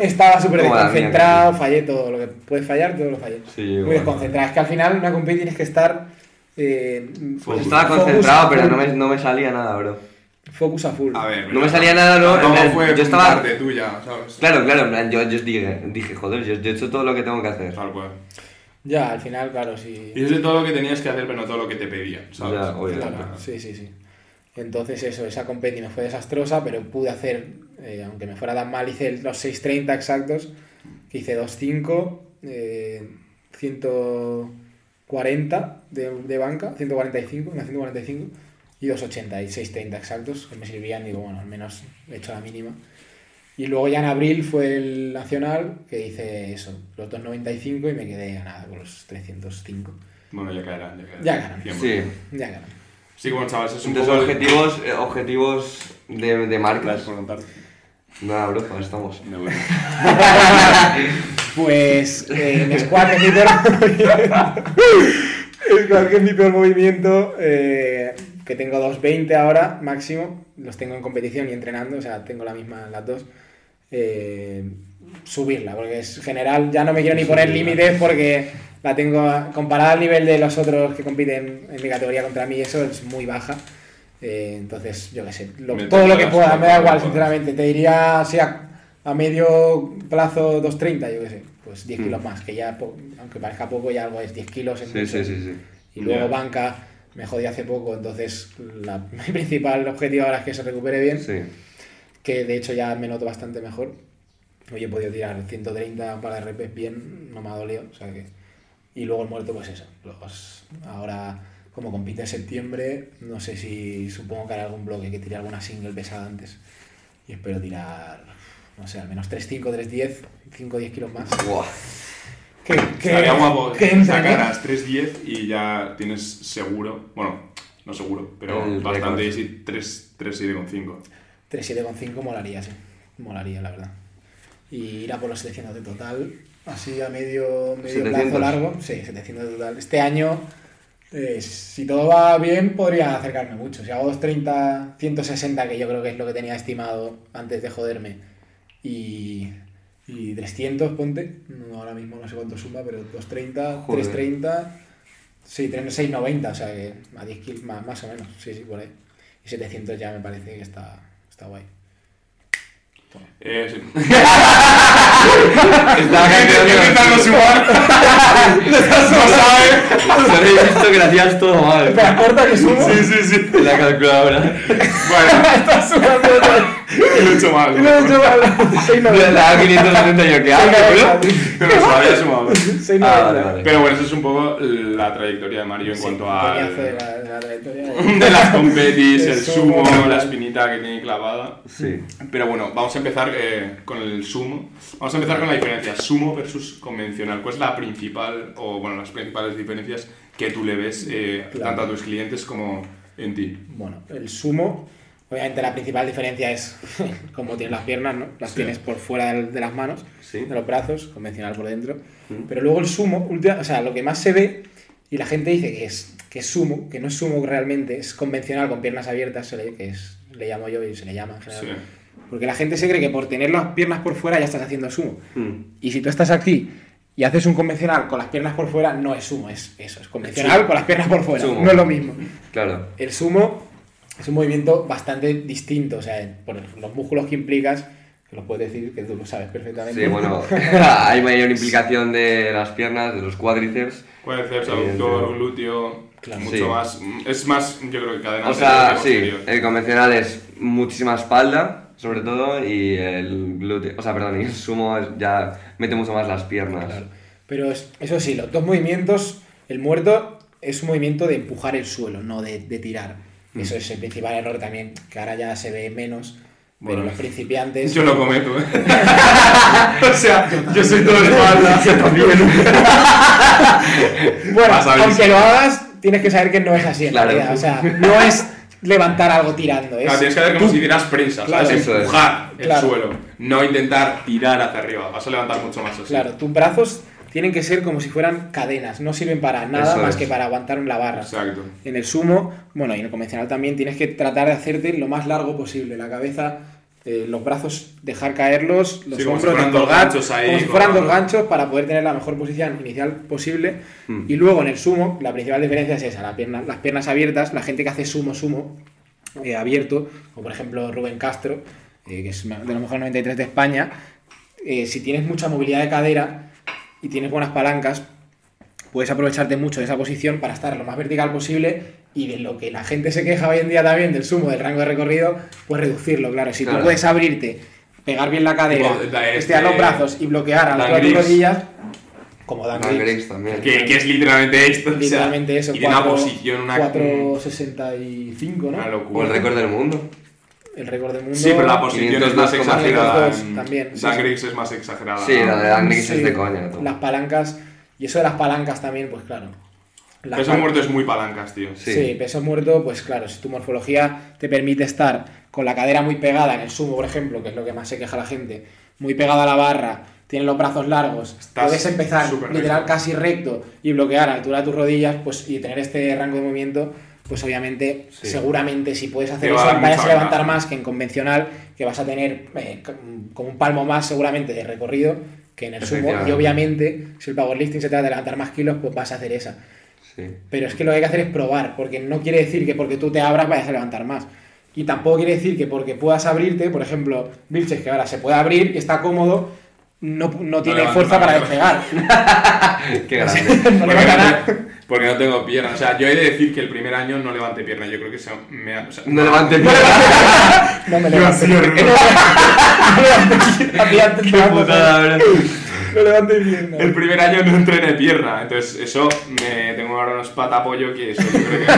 B: estaba súper desconcentrado, fallé todo. Lo que puedes fallar, todo lo fallé.
C: Sí,
B: Muy desconcentrado. Es que al final una competi tienes que estar. Eh,
C: Pues estaba concentrado, pero no me, no me salía nada, bro.
B: Focus a full.
A: A ver,
C: No me salía nada, no,
A: Tampoco
C: plan,
A: fue
C: yo estaba-
A: parte tuya, ¿sabes?
C: Claro, claro, en plan, yo, yo dije, dije, joder, yo, yo he hecho todo lo que tengo que hacer.
A: Tal cual.
B: Ya, al final, claro, sí.
A: Y es de todo lo que tenías que hacer, pero no todo lo que te pedían, ¿sabes?
C: Ya, obviamente.
B: Claro, sí, sí, sí. Entonces eso, esa competi me fue desastrosa, pero pude hacer, eh, aunque me fuera tan mal, hice los 6.30 exactos, que hice 2.5, eh, 140 de, de banca, 145, una 145, y 2.80 y 6.30 exactos, que me sirvían, digo, bueno, al menos he hecho la mínima. Y luego ya en abril fue el nacional, que hice eso, los 2.95 y me quedé a nada con los 305.
A: Bueno, ya caerán, ya caerán.
B: Ya caerán.
A: 100%.
C: Sí.
B: Ya gané.
A: Sí, bueno, chavales, es un
C: Entonces,
A: poco...
C: objetivos, eh, objetivos de, de marcas.
A: Gracias por contarte.
C: Nada, bro, estamos.
A: De bueno.
B: Pues eh, en squad es mi peor squad que es mi peor movimiento, eh, que tengo 2.20 ahora máximo, los tengo en competición y entrenando, o sea, tengo la misma las dos. eh, subirla, porque es general, ya no me quiero ni poner límites porque la tengo comparada al nivel de los otros que compiten en mi categoría contra mí, eso es muy baja. Eh, entonces, yo qué sé, lo- todo lo que pueda, me da igual, sinceramente. Te diría, sí, a a medio plazo 230, yo qué sé, pues 10
C: Mm.
B: kilos más, que ya, aunque parezca poco, ya algo es 10 kilos. es
C: Sí,
B: mucho.
C: sí, sí, sí.
B: Y luego banca, me jodí hace poco, entonces la, mi principal objetivo ahora es que se recupere bien,
C: Sí.
B: que de hecho ya me noto bastante mejor. Hoy he podido tirar 130 para repes bien, no me ha dolido, o sea que... Y luego el muerto, pues eso. Los, ahora, como compite en septiembre, no sé si supongo que hará algún bloque, que tire alguna single pesada antes. Y espero tirar, no sé, al menos 3.5, 3.10, 5 10 kilos más.
C: Buah.
B: Que, que,
A: Estaría guapo
B: que
A: sacaras 3.10 y ya tienes seguro, bueno, no seguro, pero
C: El
A: bastante easy 3 3.7,5.
B: 3.7,5 molaría, sí. Molaría, la verdad. Y ir a por los 700 de total, así a medio, medio plazo
C: 700.
B: largo. Sí, 700 de total. Este año, eh, si todo va bien, podría acercarme mucho. Si hago 230, 160, que yo creo que es lo que tenía estimado antes de joderme, y, y 300, ponte. No, ahora mismo no sé cuánto suma, pero 230,
C: Joder.
B: 330. Sí, 690, o sea que a 10 kills más, más o menos. Sí, sí, por ahí. Y 700 ya me parece que está, está guay.
A: Eh, sí.
C: Estaba
A: intentando sumar. no sabe.
C: Se habéis visto que lo hacías todo mal.
B: Corta que sumo.
A: Sí, sí, sí.
C: En la calculadora.
A: Bueno,
B: Estás sumando
A: y lo he hecho mal.
B: vez. No he hecho mal. 690.
C: Le daba 570 yo, ¿qué hago?
A: Pero se lo había sumado.
B: 690.
C: Ah, vale, vale.
A: Pero bueno, eso es un poco la trayectoria de Mario en
B: Sí,
A: cuanto a
B: la, de la trayectoria.
A: de las competis,
B: El
A: el
B: sumo,
A: la espinita que tiene clavada.
C: Sí.
A: Pero bueno, vamos a empezar eh, con el sumo. Vamos a empezar con la diferencia sumo versus convencional. ¿Cuál es la principal, o bueno, las principales diferencias que tú le ves eh,
B: Claro.
A: tanto a tus clientes como en ti?
B: Bueno, el sumo, obviamente la principal diferencia es cómo tienes las piernas, ¿no? Las
A: Sí.
B: tienes por fuera de, las manos,
C: Sí.
B: de los brazos, convencional por dentro.
C: Mm.
B: Pero luego el sumo, o sea, lo que más se ve, y la gente dice que es, que es sumo, que no es sumo realmente, es convencional con piernas abiertas, se le, que es, le llamo yo y se le llama en general.
A: Sí.
B: Porque la gente se cree que por tener las piernas por fuera ya estás haciendo sumo.
C: Mm.
B: Y si tú estás aquí y haces un convencional con las piernas por fuera, no es sumo, es eso, es convencional con las piernas por fuera,
C: Sumo.
B: no es lo mismo.
C: Claro.
B: El sumo es un movimiento bastante distinto, o sea, por los músculos que implicas, que lo puedes decir, que tú lo sabes perfectamente.
C: Sí, bueno, hay mayor implicación de las piernas, de los cuádriceps.
A: Cuádriceps, aductor, glúteo,
B: Claro.
A: mucho
C: Sí.
A: más. Es más, yo creo que cadena
C: O sea, sí,
A: posterior.
C: el convencional es muchísima espalda, sobre todo, y el glúteo, o sea, perdón, y el sumo ya mete mucho más las piernas.
B: Claro. Pero es- eso sí, los dos movimientos, el muerto es un movimiento de empujar el suelo, no de, de tirar. Eso es el principal error también, que ahora ya se ve menos, pero
A: Bueno,
B: los principiantes...
A: Yo lo cometo, ¿eh? o sea, yo soy todo espalda. Yo también.
B: Bueno, aunque lo hagas, tienes que saber que no es así en
C: Claro.
B: realidad. O sea, no es levantar algo tirando. Es
A: Claro, tienes que hacer como si hicieras prensa,
B: Claro.
A: ¿sabes?
C: Es.
A: Empujar el
B: Claro.
A: suelo, no intentar tirar hacia arriba. Vas a levantar mucho más así.
B: Claro, tus brazos tienen que ser como si fueran cadenas, no sirven para nada
C: Eso
B: más
C: es.
B: que para aguantar la barra.
A: Exacto.
B: En el sumo, bueno, y en el convencional también tienes que tratar de hacerte lo más largo posible. La cabeza, eh, los brazos, dejar caerlos, los
A: Sí, como si
B: hombros,
A: fueran dos ganchos ahí,
B: como si fueran dos ganchos para poder tener la mejor posición inicial posible.
C: Mm.
B: Y luego en el sumo, la principal diferencia es esa, la pierna- las piernas abiertas, la gente que hace sumo, sumo, eh, abierto, como por ejemplo Rubén Castro, eh, que es de los mejores 93 de España, si tienes mucha movilidad de cadera y tienes buenas palancas, puedes aprovecharte mucho de esa posición para estar lo más vertical posible y de lo que la gente se queja hoy en día también del sumo del rango de recorrido, pues reducirlo, claro. Si
C: Claro.
B: tú puedes abrirte, pegar bien la cadera,
A: este-
B: estirar los brazos y bloquear a la
A: Dan
B: altura de tus rodillas, como Dan,
C: Dan también.
A: Que, que es literalmente esto. o sea,
B: literalmente eso,
A: Y de una
B: cuatro-
A: posición, una,
B: 4.65, ¿no?
A: una
C: O
A: locura.
C: el récord del mundo.
B: El récord del mundo.
A: Sí, pero la posición es más
C: 502,5
A: exagerada.
B: 502
A: en-
B: también, sí,
A: Dan
B: sí.
A: Es más exagerada.
C: Sí, la de Dan Griggs
B: Sí,
C: es de coña. tú.
B: Las palancas, y eso de las palancas también, pues claro. Las
A: Peso muerto es muy palancas, tío.
C: Sí.
B: Sí. peso muerto, pues claro, si tu morfología te permite estar con la cadera muy pegada en el sumo, por ejemplo, que es lo que más se queja la gente, muy pegada a la barra, tienes los brazos largos,
A: Estás
B: puedes empezar literal
A: recto.
B: casi recto y bloquear a la altura de tus rodillas, pues y tener este rango de movimiento, pues obviamente,
C: Sí.
B: seguramente si puedes hacer eso, vayas a levantar más que en convencional, que vas a tener eh, como un palmo más seguramente de recorrido que en el sumo, y obviamente, si el powerlifting se trata de levantar más kilos, pues vas a hacer esa.
C: Sí.
B: Pero es que lo que hay que hacer es probar, porque no quiere decir que porque tú te abras vayas a levantar más. Y tampoco quiere decir que porque puedas abrirte, por ejemplo, Vilches, que ahora se puede abrir y está cómodo, no, no tiene fuerza para despegar.
C: Qué grande.
B: no
A: Porque no, tengo pierna. O sea, yo he de decir que el primer año no levanté pierna. Yo creo que se me ha- o sea,
C: No levante el
B: No me
D: Yo
B: levantes.
D: así,
B: No
D: hermano.
B: levantes. A ti antes te vamos a- No levantes bien. no.
A: El primer año no entrené pierna, entonces eso me tengo ahora unos patapollo que eso yo creo que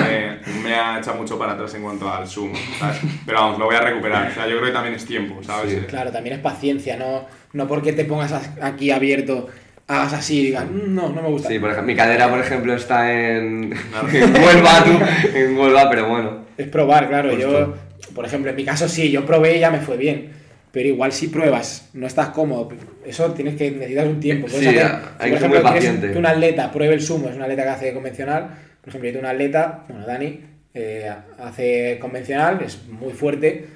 A: me, me ha echado mucho para atrás en cuanto al sumo, ¿sabes? Pero vamos, lo voy a recuperar, o sea, yo creo que también es tiempo, ¿sabes?
C: Sí.
B: Claro, también es paciencia, no, no porque te pongas as- aquí abierto, hagas así y digas, "Mm, no, no me gusta.
C: Sí, por ejemplo, mi cadera, por ejemplo, está en, en Huelva, tú, en Huelva, pero bueno.
B: Es probar, claro.
C: Justo.
B: Yo, por ejemplo, en mi caso sí, yo probé y ya me fue bien. Pero igual si pruebas, no estás cómodo, eso tienes que necesitas un tiempo. Puedes
C: Sí,
B: hacer-
C: hay
B: si,
C: que ser
B: por
C: muy
B: ejemplo,
C: paciente.
B: que un atleta pruebe el sumo, es un atleta que hace convencional. Por ejemplo, yo tengo un atleta, bueno, Dani, eh, hace convencional, es muy fuerte.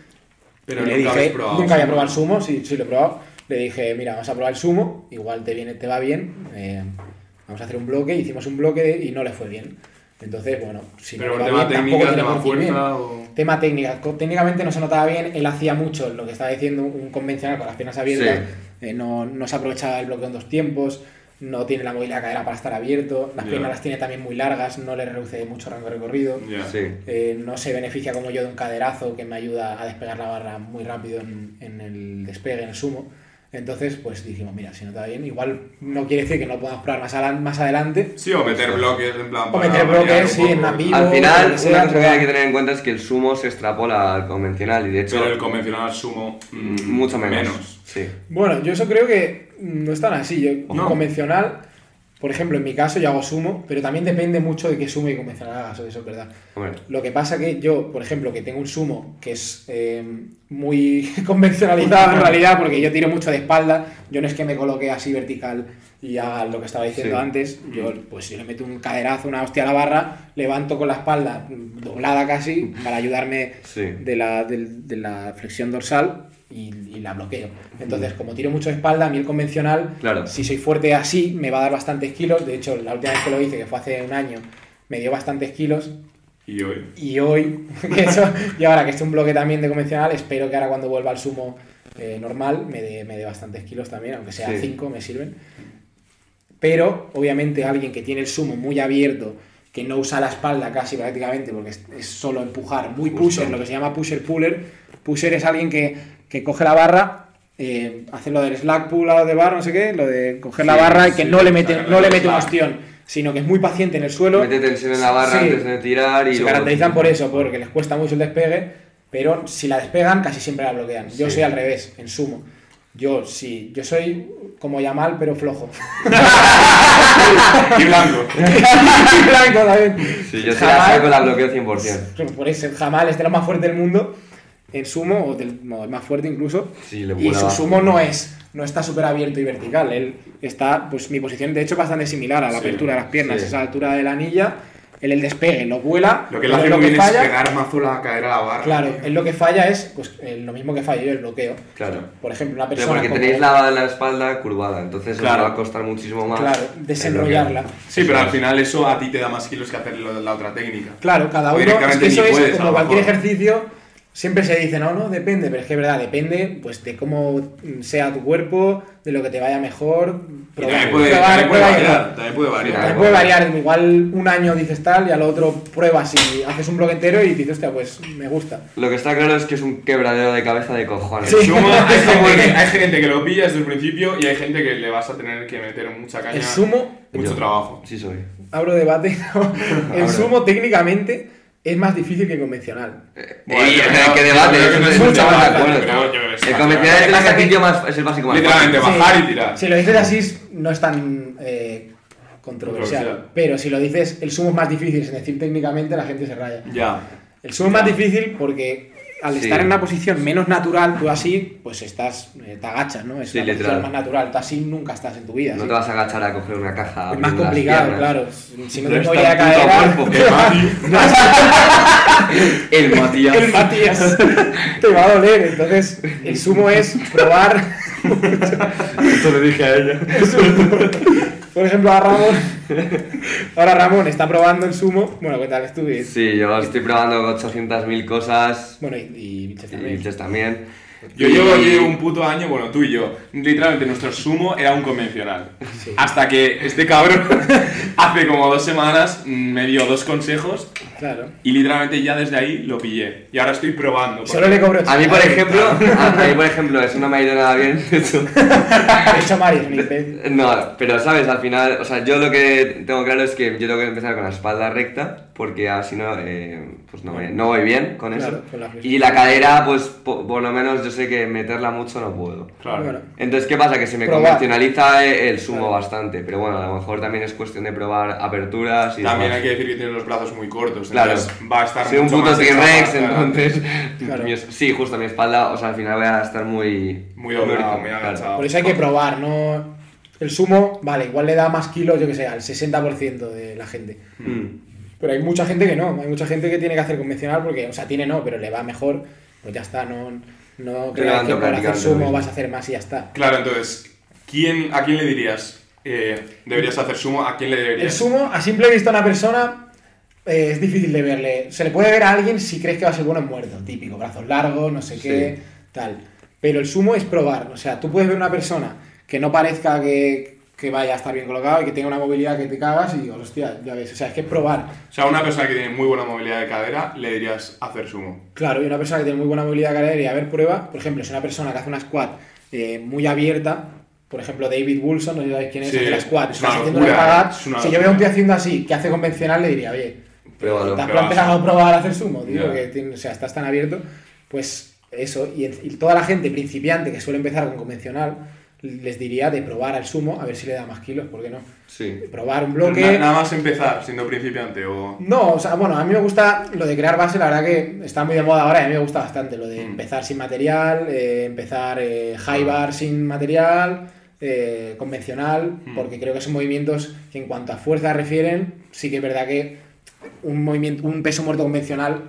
A: Pero
B: y le
A: nunca
B: dije, nunca había probado el sumo, sí, sí lo he probado. Le dije, mira, vamos a probar el sumo, igual te viene, te va bien, eh, vamos a hacer un bloque, hicimos un bloque y no le fue bien. Entonces, bueno, si
A: Pero
B: no le va
A: tema
B: bien, tampoco
A: técnica,
B: tiene
A: tema fuerza o...
B: Tema técnica, técnicamente no se notaba bien, él hacía mucho lo que estaba diciendo un convencional con las piernas abiertas, eh, no, no se aprovechaba el bloqueo en dos tiempos, no tiene la movilidad de cadera para estar abierto, las piernas las tiene también muy largas, no le reduce mucho rango de recorrido.
C: Sí.
B: eh, no se beneficia como yo de un caderazo que me ayuda a despegar la barra muy rápido en, en el despegue, en el sumo. Entonces, pues dijimos, mira, si no te va bien, igual no quiere decir que no podamos probar más, adelan- más adelante,
A: Sí, o meter bloques en plan...
B: O meter bloques, sí, en Navi.
C: Al
B: Vivo,
C: final,
B: lo que sea,
C: una cosa que hay que tener en cuenta es que el sumo se extrapola al convencional y de hecho
A: Pero el convencional sumo... mm,
C: mucho menos. Sí.
B: Bueno, yo eso creo que no es tan así. Yo,
A: No.
B: convencional, por ejemplo, en mi caso yo hago sumo, pero también depende mucho de qué sumo y convencional hagas, eso es verdad. Lo que pasa que yo, por ejemplo, que tengo un sumo que es eh, muy convencionalizado en realidad, porque yo tiro mucho de espalda, yo no es que me coloque así vertical y haga lo que estaba diciendo
C: Sí.
B: antes, yo pues yo le meto un caderazo, una hostia a la barra, levanto con la espalda mm, doblada casi para ayudarme
C: Sí.
B: de, la, del- de la flexión dorsal y, y la bloqueo. Entonces, como tiro mucho de espalda, a mí el convencional,
C: Claro.
B: si soy fuerte así, me va a dar bastantes kilos. De hecho, la última vez que lo hice, que fue hace un año, me dio bastantes kilos.
A: Y hoy...
B: Y hoy, que eso, y ahora que esté un bloque también de convencional, espero que ahora cuando vuelva al sumo eh, normal me dé, me bastantes kilos también, aunque sea
C: Sí.
B: 5 me sirven. Pero obviamente alguien que tiene el sumo muy abierto, que no usa la espalda casi prácticamente, porque es, es solo empujar, muy
A: Justo.
B: pusher, lo que se llama pusher-puller. Pusher es alguien que, que coge la barra, eh, hace lo del slack pull out de bar, no sé qué, lo de coger la barra y que
A: sí,
B: no le mete, no le mete un ostión, sino que es muy paciente en el suelo.
C: mete tensión en la barra
B: Sí.
C: antes de tirar y
B: Se
C: luego-
B: caracterizan por eso, porque les cuesta mucho el despegue, pero si la despegan casi siempre la bloquean. Yo
C: Sí.
B: soy al revés, en sumo. Yo sí, yo soy como Yamal, pero flojo.
A: Y blanco.
B: Blanco también.
C: Sí, yo saco la bloqueo 100%.
B: Por eso, Jamal es de los más fuertes del mundo en sumo, o del no, el más fuerte incluso.
C: Sí, le
B: y su sumo no es no está súper abierto y vertical. Él está, pues mi posición de hecho es bastante similar a la
A: Sí,
B: apertura de las piernas,
C: sí.
B: es a la altura de la anilla. Él el despegue lo vuela.
A: Lo que él
B: pero
A: hace
B: lo
A: muy
B: que
A: bien es
B: falla-
A: pegar mazo la cadera a la barra.
B: Claro, él lo que falla es pues, eh, lo mismo que fallo yo, el bloqueo.
C: Claro.
B: Por ejemplo, una
C: Pero
B: persona.
C: porque
B: como-
C: tenéis la, la espalda curvada, entonces os
A: Claro.
C: va a costar muchísimo más.
B: Claro, desenrollarla.
A: Sí, pero al final eso a ti te da más kilos que hacer la otra técnica.
B: Claro, cada uno. Es que eso es como cualquier ejercicio. Siempre se dice, no, no, depende, pero es que es verdad, depende pues de cómo sea tu cuerpo, de lo que te vaya mejor.
A: Y también puede,
B: probar,
A: también puede
B: prueba y
A: variar. También puede variar.
B: También puede variar, igual un año dices tal y al otro pruebas y haces un bloque entero y dices, hostia, pues me gusta.
C: Lo que está claro es que es un quebradero de cabeza de cojones.
B: Sí.
A: Sumo, hay, gente, que- hay gente que lo pilla desde el principio y hay gente que le vas a tener que meter mucha caña.
B: El sumo,
A: Mucho
C: Yo.
A: trabajo.
C: Sí soy.
B: abro debate, el
C: Abro.
B: sumo técnicamente es más difícil que convencional.
A: Bueno,
C: y
A: yo yo
C: debate,
A: creo que no
C: más de
A: más,
C: acuerdo.
A: yo creo- yo creo que es
C: El convencional es el ejercicio más, es el básico más
A: Literalmente,
C: fácil.
A: bajar y tirar.
B: Si lo dices así, no es tan eh, controversial.
A: Controversial.
B: Pero si lo dices, el sumo es más difícil, es decir, técnicamente la gente se raya.
A: Ya.
B: El sumo es más difícil porque al
C: Sí.
B: estar en una posición menos natural, tú así, pues estás, eh, te agachas, ¿no? Es
C: Sí,
B: una
C: literal.
B: posición más natural. Tú así nunca estás en tu vida.
C: No
B: ¿sí?
C: te vas a agachar a coger una caja.
B: Es más complicado,
C: piernas.
B: claro. Si no
C: Pero
B: tengo cadera,
A: Mati-
C: El Matías.
B: el Matías te va a doler. Entonces, el sumo es probar.
C: Esto le dije a ella.
B: Por ejemplo, ahora Ramón, ahora Ramón está probando el sumo. Bueno, ¿qué tal estuve?
C: Sí, yo estoy probando 800.000 cosas
B: Bueno, y, y bichos también.
A: Yo
C: Y-
A: llevo aquí un puto año, bueno, tú y yo, literalmente nuestro sumo era un convencional.
B: Sí.
A: Hasta que este cabrón hace como dos semanas me dio dos consejos
B: Claro.
A: y literalmente ya desde ahí lo pillé. Y ahora estoy probando.
B: Solo le cobro
C: A mí, por
B: 80.
C: ejemplo, a, mí, por ejemplo, eso no me ha ido nada bien. de hecho.
B: De hecho, Mario imbécil.
C: No, pero sabes, al final, o sea, yo lo que tengo claro es que yo tengo que empezar con la espalda recta, porque así no, eh, pues no, me- no voy bien con
B: Claro,
C: eso.
B: con la flexión.
C: y la cadera, pues po- por, lo menos yo sé que meterla mucho no puedo.
A: Claro.
B: Bueno,
C: Entonces, ¿qué pasa? Que se me
B: Probar.
C: convencionaliza eh, el sumo
B: Claro.
C: bastante, pero bueno, a lo mejor también es cuestión de probar aperturas y
A: También
C: demás.
A: hay que decir que tiene los brazos muy cortos.
C: Claro.
A: entonces va a estar
C: Soy un puto T-Rex, entonces.
B: Claro.
C: mi es- sí, justo mi espalda, o sea, al final voy a estar muy.
A: Muy doblado, muy agachado.
B: por eso hay que probar, ¿no? El sumo, vale, igual le da más kilos, yo que sé, al 60% de la gente.
C: Mm.
B: Pero hay mucha gente que no, hay mucha gente que tiene que hacer convencional porque, o sea, tiene no, pero le va mejor, pues ya está, no, no creas que por hacer sumo vas a hacer más y ya está.
A: Claro, entonces, ¿quién, ¿a quién le dirías? eh, ¿Deberías hacer sumo? ¿A quién le deberías?
B: El sumo, a simple vista a una persona, eh, es difícil de verle. Se le puede ver a alguien si crees que va a ser bueno en muerto, típico, brazos largos, no sé qué, tal. Pero el sumo es probar, o sea, tú puedes ver una persona que no parezca que, que vaya a estar bien colocado y que tenga una movilidad que te cagas y digo, hostia, ya ves, o sea, es que probar.
A: O sea, a una persona que tiene muy buena movilidad de cadera, le dirías hacer sumo.
B: Claro, y una persona que tiene muy buena movilidad cadera y a ver prueba, por ejemplo, es una persona que hace una squat eh, muy abierta, por ejemplo, David Wilson, no sé si sabéis quién es,
A: Sí,
B: hace la squat,
A: es
B: está
A: una
B: haciendo
A: locura,
B: una cagada.
A: es una
B: Si yo veo a un tío haciendo así, que hace convencional, le diría, oye,
C: Pruébalo,
B: ¿te has
A: prueba.
B: empezado a probar a hacer sumo? Tío,
A: Ya.
B: que tiene- o sea, estás tan abierto, pues eso, y, y toda la gente principiante que suele empezar con convencional, les diría de probar al sumo, a ver si le da más kilos, ¿por qué no?
C: Sí.
B: Probar un bloque...
A: na- nada más empezar siendo principiante o...
B: No, o sea, bueno, a mí me gusta lo de crear base, la verdad que está muy de moda ahora y a mí me gusta bastante lo de
A: Mm.
B: empezar sin material, eh, empezar eh, high bar sin material, eh, convencional,
A: Mm.
B: porque creo que son movimientos que en cuanto a fuerza refieren, sí que es verdad que un movimiento, un peso muerto convencional,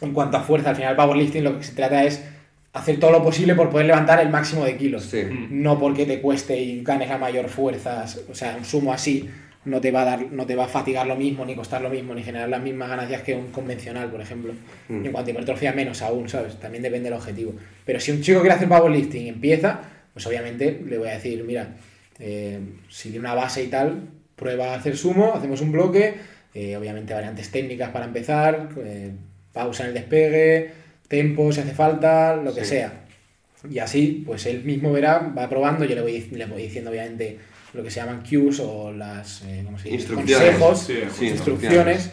B: en cuanto a fuerza, al final el powerlifting lo que se trata es hacer todo lo posible por poder levantar el máximo de kilos
C: Sí.
A: Mm.
B: no porque te cueste y ganes la mayor fuerza, o sea, un sumo así no te va a dar, no te va a fatigar lo mismo, ni costar lo mismo, ni generar las mismas ganancias que un convencional, por ejemplo.
C: Mm.
B: Y en cuanto a hipertrofia, menos aún, ¿sabes? También depende del objetivo. Pero si un chico quiere hacer powerlifting y empieza, pues obviamente le voy a decir, mira, eh, si de una base y tal, prueba a hacer sumo, hacemos un bloque, eh, obviamente variantes técnicas para empezar, eh, pausa en el despegue, tempo si hace falta, lo que
C: Sí.
B: sea. Y así, pues él mismo verá, va probando, yo le voy, le voy diciendo obviamente lo que se llaman cues o las eh, ¿cómo se dice?
C: Instrucciones.
B: consejos,
A: Sí,
C: Sí,
B: instrucciones,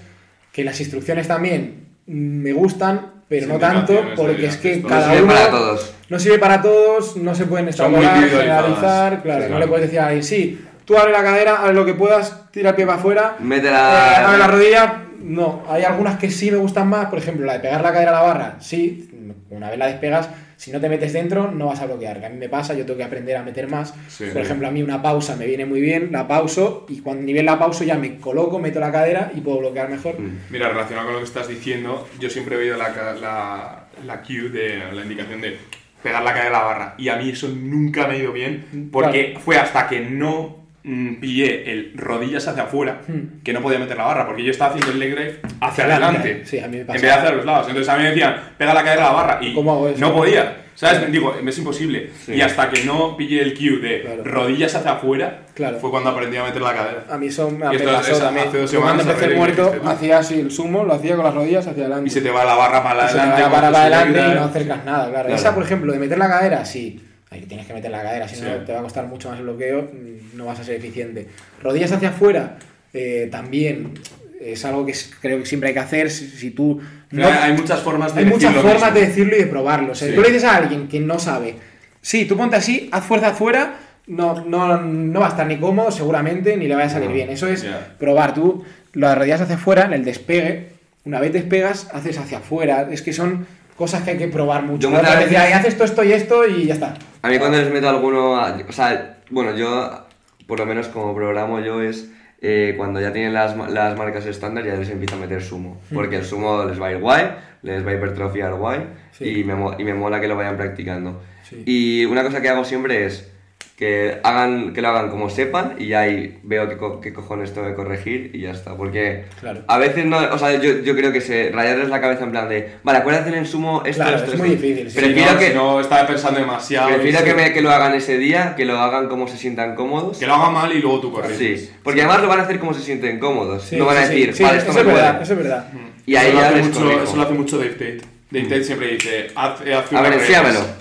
B: que las instrucciones también me gustan, pero no tanto, porque es que
A: esto
C: No
B: cada
C: sirve
B: uno
C: para todos.
B: no sirve para todos, no se pueden extrapolar, generalizar, claro, no le puedes decir a alguien, sí, tú abre la cadera, haz lo que puedas, tira el pie para afuera,
C: Mete
B: eh,
C: la.
B: abre la rodilla, no, hay algunas que sí me gustan más, por ejemplo, la de pegar la cadera a la barra, sí, una vez la despegas, si no te metes dentro no vas a bloquear, que a mí me pasa, yo tengo que aprender a meter más,
A: Sí.
B: por ejemplo, a mí una pausa me viene muy bien, la pauso y cuando nivel la pauso ya me coloco, meto la cadera y puedo bloquear mejor.
C: Mm.
A: Mira, relacionado con lo que estás diciendo, yo siempre he oído la, la, la cue de la indicación de pegar la cadera a la barra. Y a mí eso nunca me ha ido bien, porque fue hasta que no mm, pillé el rodillas hacia afuera
B: Hmm.
A: que no podía meter la barra, porque yo estaba haciendo el leg drive hacia
B: Adelante.
A: adelante.
B: Sí, a mí me
A: En vez de hacia los lados. Entonces a mí me decían, pega la cadera a la barra. Y
B: ¿Cómo hago eso?
A: no podía. ¿Sabes? Digo, es imposible.
C: Sí.
A: Y hasta que no pillé el cue de
B: Claro.
A: rodillas hacia afuera,
B: Claro.
A: fue cuando aprendí a meter la cadera.
B: A mí eso me pasó también.
A: hace dos
B: Yo Cuando
A: semanas
B: empecé muerto,
A: tú.
B: hacía así el sumo, lo hacía con las rodillas hacia adelante.
A: Y se te va la barra para
B: Y se te
A: adelante.
B: va para,
A: tus
B: para adelante y no acercas nada, claro.
C: Claro.
B: Esa, por ejemplo, de meter la cadera, sí. Ahí tienes que meter la cadera, si
A: Sí.
B: no te va a costar mucho más el bloqueo, mm, no vas a ser eficiente. Rodillas hacia afuera, eh, también es algo que creo que siempre hay que hacer. Si, si tú. No-
A: hay muchas formas de
B: hay
A: decir lo
B: formas
A: mismo.
B: de decirlo y de probarlo. O sea,
A: Sí.
B: tú le dices a alguien que no sabe, sí, tú ponte así, haz fuerza afuera, no, no, no va a estar ni cómodo, seguramente, ni le va a salir
C: No,
B: bien. Eso es probar. Tú las rodillas hacia afuera, en el despegue, una vez despegas, haces hacia afuera. Es que son cosas que hay que probar mucho.
C: Yo muchas veces-
B: "Ay, haz esto, esto y esto y ya está.
C: A mí cuando les meto alguno, o sea, bueno, yo, por lo menos como programo yo es, eh, cuando ya tienen las, las marcas estándar ya les empiezo a meter sumo, porque el sumo les va a ir guay, les va a hipertrofiar guay
B: Sí.
C: y, me, y me mola que lo vayan practicando.
B: Sí.
C: Y una cosa que hago siempre es, que, hagan, que lo hagan como sepan y ahí veo qué, co- qué cojones tengo que corregir y ya está. Porque
B: Claro.
C: a veces no, o sea, yo, yo creo que se rayarles la cabeza en plan de, vale, acuérdate en sumo esto,
B: Claro,
C: esto,
B: es muy
C: esto".
B: difícil, sí.
C: Prefiero
A: Si no,
C: que,
A: si no estaba pensando demasiado.
C: prefiero que, me- que lo hagan ese día, que lo hagan como se sientan cómodos.
A: que lo haga mal y luego tú corriges.
C: Sí, porque además lo van a hacer como se sienten cómodos.
B: Sí,
C: no van a
B: sí,
C: decir,
B: sí,
C: vale,
B: sí,
C: esto
B: eso
C: me
B: es verdad,
C: puede.
B: eso es verdad.
C: Y ahí
A: eso, lo
C: ya
A: hace
C: les
A: mucho, eso lo hace mucho Dave Tate. Dave Tate siempre dice, haz, eh, haz
C: A ver,
A: redes.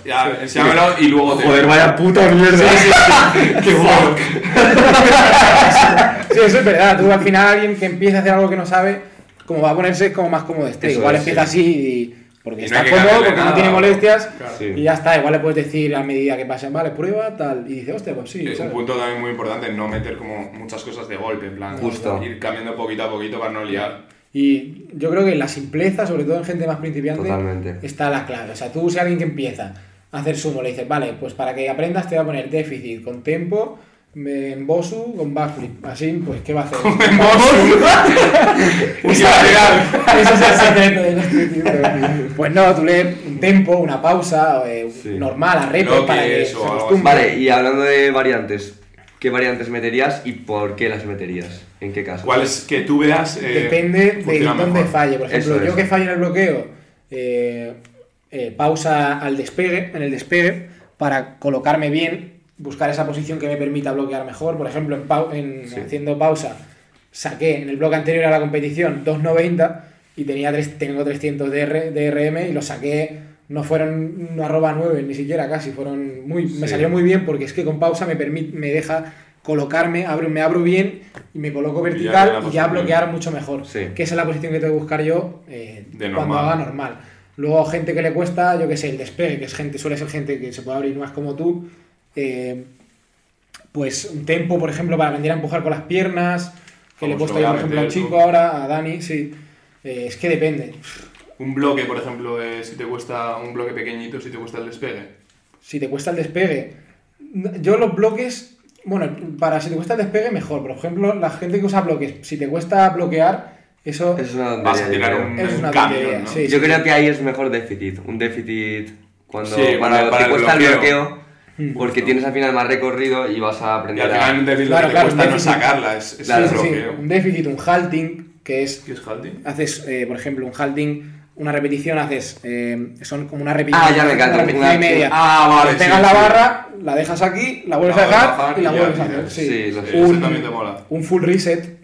A: Ya, enséñamelo y luego te...
D: Joder, vaya puta mierda.
A: ¡Qué bueno!
B: Sí, eso es verdad. Tú al final alguien que empieza a hacer algo que no sabe, como va a ponerse como más cómodo esté.
C: Eso
B: Igual
C: es,
B: empieza
C: sí.
B: así y- porque
A: Y no
B: está cómodo, porque no
A: nada,
B: tiene
A: ¿no?
B: molestias
A: Claro.
C: Sí.
B: y ya está. Igual le puedes decir a medida que pasen, vale, prueba, tal. Y dice, hostia, pues sí.
A: Es un punto también muy importante, no meter como muchas cosas de golpe, en plan,
C: Justo.
A: ir cambiando poquito a poquito para no liar.
B: Y yo creo que en la simpleza, sobre todo en gente más principiante,
C: Totalmente.
B: está la clave. O sea, tú si alguien que empieza a hacer sumo le dices, vale, pues para que aprendas te voy a poner déficit con tempo, en Bosu, con backflip. Así, pues, ¿qué va a hacer?
A: Ese
B: es el secreto de los. Pues no, tú lees un tempo, una pausa eh,
C: Sí.
B: normal, a repes,
A: Bloques
B: para que
A: o
B: se acostumbre.
C: Vale, y hablando de variantes, ¿qué variantes meterías y por qué las meterías? ¿En qué caso?
A: ¿Cuál es que tú veas? eh,
B: Depende de dónde
A: mejor?
B: falle. Por ejemplo,
C: Eso
B: yo que fallo en el bloqueo, eh, eh, pausa al despegue, en el despegue, para colocarme bien, buscar esa posición que me permita bloquear mejor. Por ejemplo, en pau- en-
C: Sí.
B: haciendo pausa, saqué en el bloque anterior a la competición 2.90 y tenía tres, tengo 300 de, R- de RM y lo saqué. No fueron una arroba 9, ni siquiera casi, fueron muy, me salió muy bien porque es que con pausa me, permite, me deja colocarme, abro, me abro bien y me coloco vertical y ya bloquear mucho mejor.
C: Sí.
B: Que esa es la posición que tengo que buscar yo eh,
A: De
B: cuando
A: normal.
B: haga normal. Luego, gente que le cuesta, yo que sé, el despegue, que es gente, suele ser gente que se puede abrir más como tú. eh, pues un tempo, por ejemplo, para aprender a empujar con las piernas. Que le he puesto yo, por ejemplo, al chico ahora, a Dani, sí. Eh, es que depende.
A: Un bloque, por ejemplo, si te cuesta un bloque pequeñito, si te cuesta el despegue.
B: Si te cuesta el despegue. Yo los bloques. Bueno, para si te cuesta el despegue, mejor. Por ejemplo, la gente que usa bloques, si te cuesta bloquear, eso
C: Es una
A: Vas a tirar
C: yo
A: un,
C: creo.
B: Es
A: un
B: una
A: camión,
B: tontería,
A: ¿no?
B: sí.
C: Yo creo que ahí es mejor déficit. Un déficit cuando,
A: Sí,
C: cuando
A: para- para
C: te
A: el
C: cuesta el
A: bloqueo.
C: bloqueo,
B: Mm.
C: porque tienes al final más recorrido y vas a
A: Y
C: aprender
A: al
C: a...
A: un déficit
B: Claro,
A: lo que
B: claro,
A: te cuesta
B: un
A: no
B: déficit.
A: sacarla, es, es
C: Claro,
A: el
B: Sí, sí,
A: bloqueo.
B: un déficit, un halting, que es
A: ¿Qué es halting?
B: haces, eh, por ejemplo, un halting, una repetición, haces, eh, son como una repetición,
C: Ah, ya me
B: una
C: encanta,
B: repetición
C: una-
B: y media.
A: Ah, vale,
B: Pegas
A: sí,
B: la
A: sí.
B: barra, la dejas aquí, la vuelves
A: La
B: a dejar
A: bajar
B: y la
A: ya,
B: vuelves a hacer.
C: sí,
B: Sí, Un,
A: también te mola.
B: un full reset,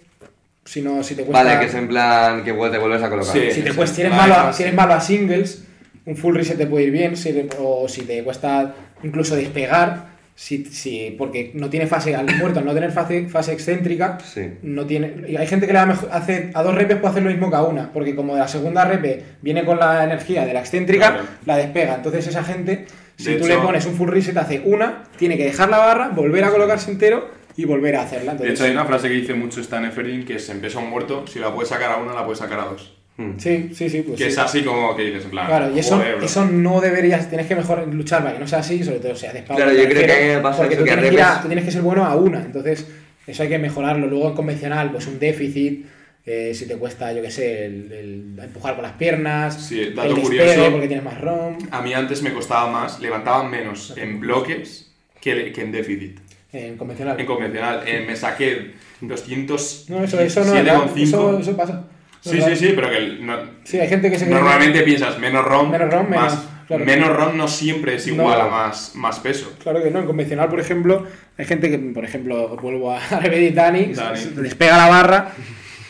B: si no, si te cuesta...
C: Vale, que es en plan que te vuelves a colocar.
A: Sí.
B: si, te cuesta- si eres
A: la
B: malo, a-
A: dejas.
B: si eres malo a singles, un full reset te puede ir bien, si te- o si te cuesta incluso despegar, si, si, porque no tiene fase, al muerto al no tener fase, fase excéntrica,
C: Sí.
B: no tiene y hay gente que le da mejor, hace a dos repes puede hacer lo mismo que a una porque como de la segunda repe viene con la energía de la excéntrica
A: Claro.
B: la despega entonces esa gente si
A: De
B: tú
A: hecho-
B: le pones un full reset hace una tiene que dejar la barra volver a colocarse entero y volver a hacerla
A: De
B: entonces
A: hecho, hay una frase que dice mucho Stan Eferdin que es en peso muerto, si la puedes sacar a una, la puedes sacar a dos.
C: Mm.
B: sí sí sí pues
A: que
B: sí.
A: es así como que dices, en plan,
B: Claro, y eso,
A: joder,
B: eso no deberías, tienes que mejor luchar para que no sea así, sobre todo si haces pausa,
C: Claro,
B: me
C: yo creo que
B: refiero,
C: a mí me pasa
B: porque
C: eso,
B: tú
C: que
B: tienes, que ir a- tú tienes que ser bueno a una, entonces eso hay que mejorarlo. Luego en convencional, pues un déficit, eh, si te cuesta, yo qué sé, el, el empujar con las piernas,
A: Sí, dato
B: el
A: curioso.
B: porque tienes más ROM,
A: A mí antes me costaba más, levantaba menos en bloques que, que en déficit.
B: en convencional.
A: En convencional, eh, me saqué 200
B: no, eso, eso no es real, eso, eso pasa.
A: Sí, sí, sí, pero que el- no-
B: Sí, hay gente que se
A: normalmente piensas menos ROM,
B: Menos ROM, menos,
A: más,
B: claro.
A: menos ROM no siempre es igual
B: No.
A: a más, más peso.
B: Claro que no, en convencional, por ejemplo, hay gente que, por ejemplo, vuelvo a repetir Dani,
A: Dani.
B: se- se despega la barra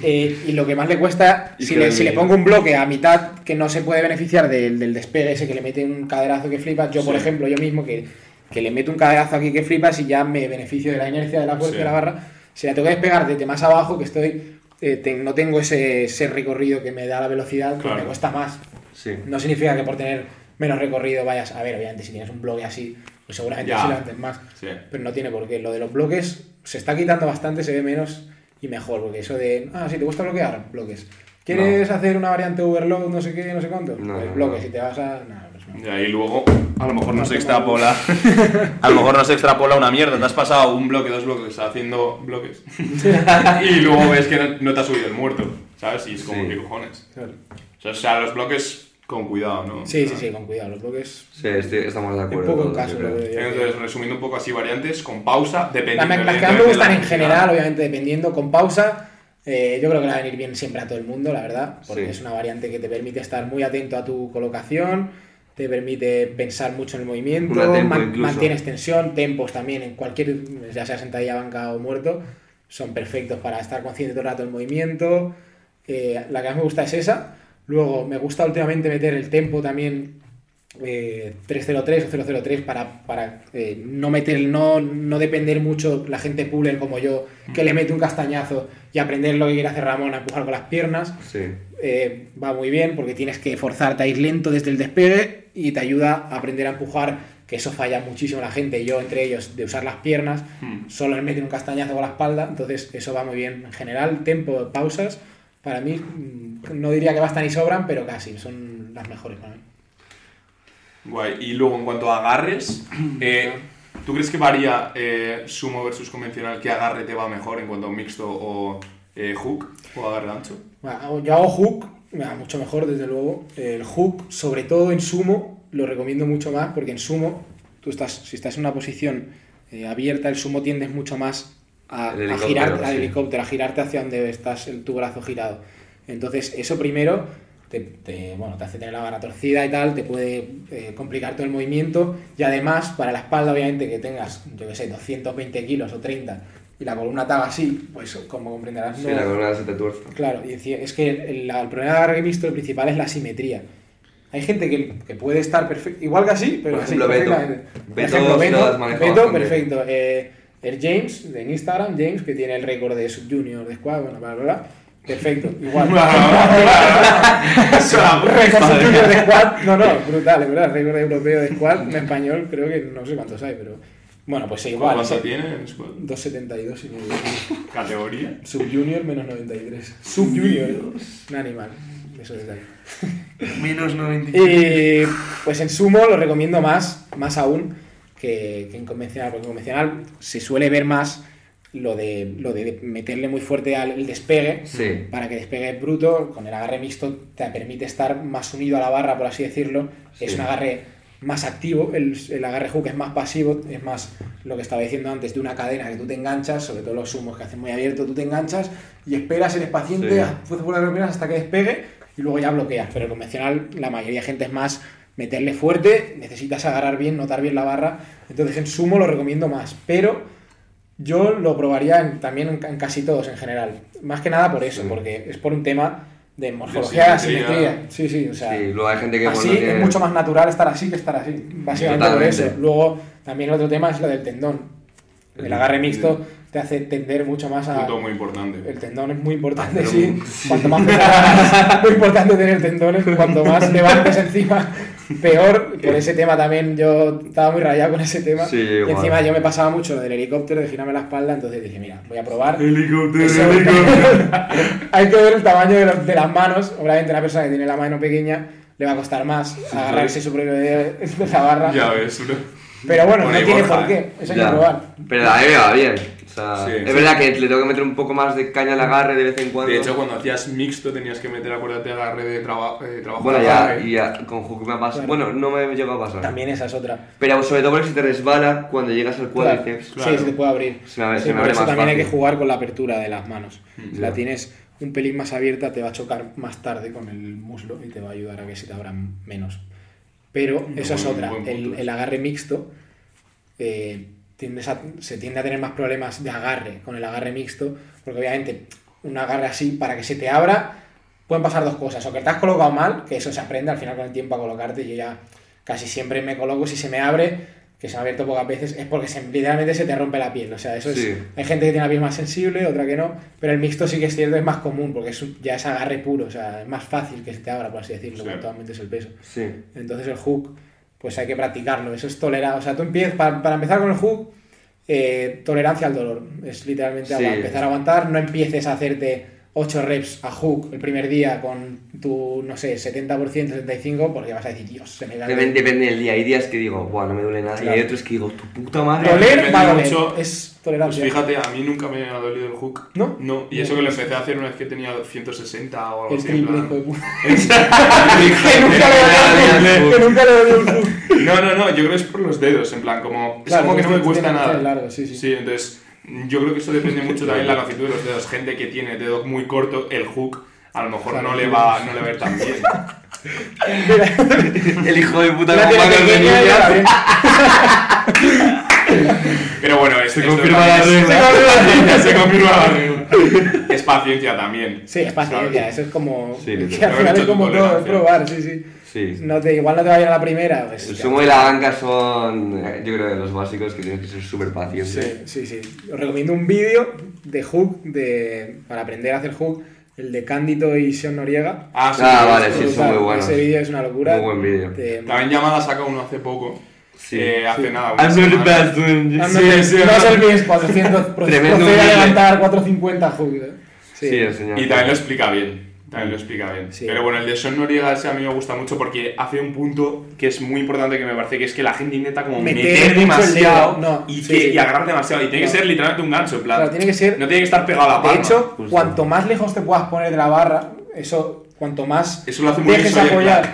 B: eh, y lo que más le cuesta, si le, si le pongo un bloque a mitad que no se puede beneficiar del, del despegue ese que le mete un caderazo que flipas, yo, por ejemplo, yo mismo que, que le meto un caderazo aquí que flipas y ya me beneficio de la inercia de la fuerza
A: Sí.
B: de la barra, si la tengo que despegar desde más abajo, que estoy, eh, te- no tengo ese, ese recorrido que me da la velocidad,
A: Claro.
B: me cuesta más.
C: Sí.
B: No significa que por tener menos recorrido vayas a ver, obviamente, si tienes un bloque así, pues seguramente
A: Ya.
B: sí levantes más.
A: Sí.
B: Pero no tiene por qué. Lo de los bloques se está quitando bastante, se ve menos y mejor. Porque eso de, ah, si te gusta bloquear, bloques. ¿Quieres hacer una variante overload, no sé qué, no sé cuánto?
C: No,
B: pues bloques,
C: no.
B: si te vas a.
A: Y ahí luego, a lo mejor no se extrapola. A lo mejor no se extrapola una mierda. Te has pasado un bloque, dos bloques haciendo bloques. y luego ves que no, no te ha subido el muerto, ¿sabes? Y es como,
C: Sí.
A: ¿qué cojones?
B: Claro.
A: O sea, los bloques con cuidado, ¿no?
B: Sí, sí, sí, con cuidado. Los bloques.
C: Sí, estoy- estamos de
B: Un
C: acuerdo.
B: poco en caso, lo.
A: Entonces, resumiendo un poco así variantes, con pausa, dependiendo...
B: Las, que me gustan en general, obviamente dependiendo, con pausa, eh, yo creo que le va a venir bien siempre a todo el mundo, la verdad, porque
C: Sí.
B: es una variante que te permite estar muy atento a tu colocación, te permite pensar mucho en el movimiento, man- mantienes tensión, tempos también en cualquier, ya sea sentadilla, banca o muerto, son perfectos para estar consciente todo el rato del movimiento. Eh, la que más me gusta es esa. Luego me gusta últimamente meter el tempo también eh, 303 o 003 para, para eh, no meter, no, no depender mucho la gente puller como yo, que le mete un castañazo y aprender lo que quiere hacer Ramón a empujar con las piernas.
C: Sí.
B: Eh, va muy bien porque tienes que forzarte a ir lento desde el despegue y te ayuda a aprender a empujar, que eso falla muchísimo la gente, yo entre ellos, de usar las piernas,
A: Hmm.
B: solo meten un castañazo con la espalda, entonces eso va muy bien. En general, tempo, pausas, para mí mm, no diría que bastan y sobran, pero casi, son las mejores para mí.
A: Guay. Y luego, en cuanto a agarres, eh, ¿tú crees que varía eh, sumo versus convencional? ¿Qué agarre te va mejor en cuanto a mixto o hook o agarre ancho?
B: Yo hago hook, mucho mejor desde luego. El hook, sobre todo en sumo, lo recomiendo mucho más porque en sumo, tú estás, si estás en una posición eh, abierta, el sumo tiendes mucho más a, a
C: helicóptero,
B: girar al helicóptero, a girarte hacia donde estás el, tu brazo girado. Entonces, eso primero te, te, bueno, te hace tener la barra torcida y tal, te puede eh, complicar todo el movimiento y además, para la espalda, obviamente, que tengas, yo que sé, 220 kilos o 30 y la columna haga así, pues como comprenderás,
C: Sí,
B: no-
C: la columna se te tuerce.
B: Claro, y decía- es que el, la- el problema de el principal es la simetría. Hay gente que, que puede estar perfecto, igual que así, pero
C: Por
B: así,
C: ejemplo, Beto.
B: perfectamente. Por
C: Beto
B: ejemplo,
C: sí
B: Beto, Beto, perfecto. Eh, el James, de Instagram, James, que tiene el récord de sub-junior de squad, bueno, bla, bla, bla. Perfecto, igual. récord sub-junior de squad, no, no, brutal, es verdad. Récord europeo de squad, en español, creo que no sé cuántos hay, pero. Bueno, pues sí, igual.
A: ¿Cuánto
B: ese-
A: tiene en squad?
B: 2.72 y medio.
A: ¿Categoría?
B: Sub-junior menos 93. Sub-junior, un animal. Eso es detalle.
D: Menos 90.
B: Y pues en sumo lo recomiendo más, más aún que, que en convencional, porque en convencional se suele ver más lo de, lo de meterle muy fuerte al el despegue
C: Sí.
B: para que despegue bruto, con el agarre mixto te permite estar más unido a la barra, por así decirlo, es un agarre más activo, el, el agarre hook es más pasivo, es más lo que estaba diciendo antes de una cadena que tú te enganchas, sobre todo los sumos que hacen muy abierto, tú te enganchas y esperas, eres paciente, por las piernas hasta que despegue y luego ya bloqueas, pero el convencional la mayoría de gente es más meterle fuerte, necesitas agarrar bien, notar bien la barra, entonces en sumo lo recomiendo más, pero yo lo probaría en- también en, ca- en casi todos en general. Más que nada por eso,
C: Sí.
B: porque es por un tema de morfología, de
A: simetría.
B: Sí, sí, o sea.
C: Sí, luego hay gente que
B: así
C: bueno, tiene-
B: es mucho más natural estar así que estar así. Básicamente por
C: Totalmente.
B: eso. Luego, también el otro tema es lo del tendón. El
C: El-
B: agarre mixto te hace tender mucho más a.
A: Punto muy importante.
B: El tendón es muy importante, sí.
C: muy-
B: Cuanto más pesado, es muy importante tener tendones. Cuanto más levantes encima, peor. Por ese tema también yo estaba muy rayado con ese tema.
C: Sí,
B: y encima yo me pasaba mucho lo del helicóptero, de girarme la espalda, entonces dije, mira, voy a probar.
D: Helicóptero,
B: Eso-
D: helicóptero.
B: Hay que ver el tamaño de, los- de las manos. Obviamente, una persona que tiene la mano pequeña le va a costar más agarrarse su propio dedo de la barra.
A: Ya ves.
B: Pero bueno, no tiene por qué.
A: ¿eh?
B: Eso hay que probar.
C: Pero a mí me va bien. O sea,
A: Sí.
C: es verdad que le tengo que meter un poco más de caña al agarre de vez en cuando.
A: De hecho, cuando hacías mixto tenías que meter, acuérdate, agarre de traba- eh, trabajo.
C: bueno,
A: de
C: ya,
A: agarre.
C: y ya con hook me ha pasado. Bueno, no me llegó a pasar.
B: También esa es otra.
C: Pero sobre todo porque si te resbala cuando llegas al cuádriceps.
A: Claro.
B: Sí, se te puede abrir.
C: Se me abre-
B: Sí,
C: se me
B: por
C: abre
B: eso
C: más
B: también hay que jugar con la apertura de las manos. Si la tienes un pelín más abierta, te va a chocar más tarde con el muslo y te va a ayudar a que se te abran menos. Pero eso es otra. El, el agarre mixto eh, tiendes a- se tiende a tener más problemas de agarre con el agarre mixto, porque obviamente un agarre así, para que se te abra, pueden pasar dos cosas. O que te has colocado mal, que eso se aprende al final con el tiempo a colocarte. Yo ya casi siempre me coloco, si se me abre, que se me ha abierto pocas veces, es porque se- literalmente se te rompe la piel. O sea, eso es. Hay gente que tiene la piel más sensible, otra que no, pero el mixto sí que es cierto, es más común, porque es ya es agarre puro, o sea, es más fácil que se te abra, por así decirlo,
A: Sí.
B: cuanto aumentes el peso.
C: Sí.
B: Entonces el hook, pues hay que practicarlo, eso es tolerar. O sea, tú empiezas, para, para empezar con el hook, eh, tolerancia al dolor. Es literalmente
C: Sí.
B: empezar a aguantar, no empieces a hacerte 8 reps a hook el primer día con tu, no sé, 70%, 75%, porque vas a decir, Dios, se me da
C: Depende, depende del día. Hay días que digo, Buah, no me duele nada. Y
B: Claro.
C: hay otros que digo, tu puta madre.
B: Doler va a doler,
A: mucho.
B: es
A: Pues
B: tolerancia.
A: fíjate, a mí nunca me ha dolido el hook.
B: ¿No?
A: No, y eso que lo empecé a hacer una vez que tenía 160 o algo
B: el
A: así.
B: triple, hijo de puta.
C: que
B: nunca le dolió, que nunca le dolió el hook.
A: No, no, no, yo creo que es por los dedos, en plan, como.
B: Claro,
A: es como que no me cuesta nada.
B: largo, sí, sí.
A: entonces. Yo creo que eso depende mucho también de la longitud de los dedos. Gente que tiene dedo muy corto, el hook a lo mejor no, le va, no le va a ir tan bien.
C: El hijo de puta
B: La
C: con
B: tiene
C: manos de niña.
A: Pero bueno, esto
C: Se confirma la
A: es-
C: regla.
A: Se confirma la regla. Es paciencia también.
B: Sí, es paciencia, eso es como.
C: Sí,
B: que al final es como todo, es probar, sí, sí.
C: Sí.
B: No te, igual no te va bien a la primera. Pues,
C: El sumo y la banca son, yo creo, de los básicos que tienes que ser súper paciente.
B: Sí, sí, sí. Os recomiendo un vídeo de hook, de, para aprender a hacer hook, el de Cándito y Sean Noriega.
A: Ah, sí,
C: Ah, vale, sí, son muy buenos.
B: Ese vídeo es una locura.
C: Muy buen vídeo.
B: Te-
A: También Llamada saca uno hace poco.
C: Sí.
A: eh, hace
B: Sí.
A: nada.
C: I'm not the best
A: Sí,
B: te-
A: sí,
B: no es el mío, es 400. pro-
C: Tremendo
B: procede a levantar 450 hook. ¿eh? Sí.
C: Sí, el señor.
A: Y también lo explica bien. También lo explica bien.
B: Sí.
A: Pero bueno, el de Sean Noriega ese a mí me gusta mucho porque hace un punto que es muy importante que me parece que es que la gente intenta como
B: Meter
A: meter, demasiado
B: no,
A: y,
B: sí,
A: que,
B: sí.
A: y agarrar demasiado. Y tiene
B: No.
A: que ser literalmente un gancho, en plan.
B: Claro, tiene que ser.
A: No tiene que estar pegado a la
B: De
A: palma.
B: hecho,
C: justo.
B: cuanto más lejos te puedas poner de la barra, eso, cuanto más
A: Eso lo hace muy
B: dejes apoyar.
A: Clark,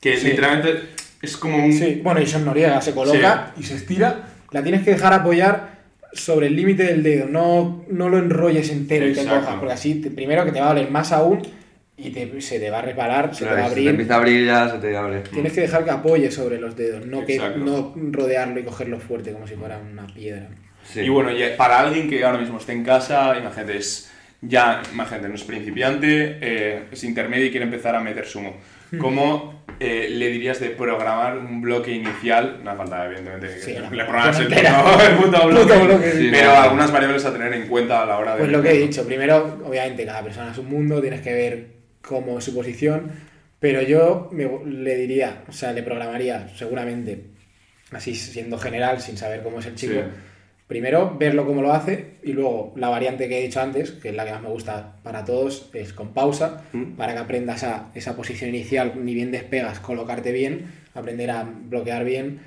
A: Que
B: Sí.
A: literalmente es como un.
B: Sí, bueno, y Sean Noriega se coloca y se estira. La tienes que dejar apoyar sobre el límite del dedo. No, no lo enrolles entero y te
A: Exacto.
B: cojas, porque así, te- primero que te va a doler más aún y te- se te va a resbalar, se te va a
C: si te
B: abrir.
C: empieza a abrir ya se te abre.
B: Tienes que dejar que apoye sobre los dedos, no, que, no rodearlo y cogerlo fuerte como si fuera una piedra.
C: Sí.
A: Y bueno, para alguien que ahora mismo esté en casa, imagínate, es ya, imagínate, no es principiante, eh, es intermedio y quiere empezar a meter sumo.
B: Hmm.
A: ¿Cómo eh, le dirías de programar un bloque inicial? No hace falta, evidentemente, que
B: no.
A: le programas el el puto bloque,
B: Puto bloque,
C: sí.
A: pero
C: no.
A: algunas variables a tener en cuenta a la hora de...
B: Pues lo que he dicho, primero, obviamente, cada persona es un mundo, tienes que ver cómo es su posición, pero yo me- le diría, o sea, le programaría seguramente, así siendo general, sin saber cómo es el chico,
A: Sí.
B: primero verlo cómo lo hace y luego la variante que he dicho antes, que es la que más me gusta para todos, es con pausa,
C: Mm.
B: para que aprendas a esa posición inicial, ni bien despegas, colocarte bien, aprender a bloquear bien.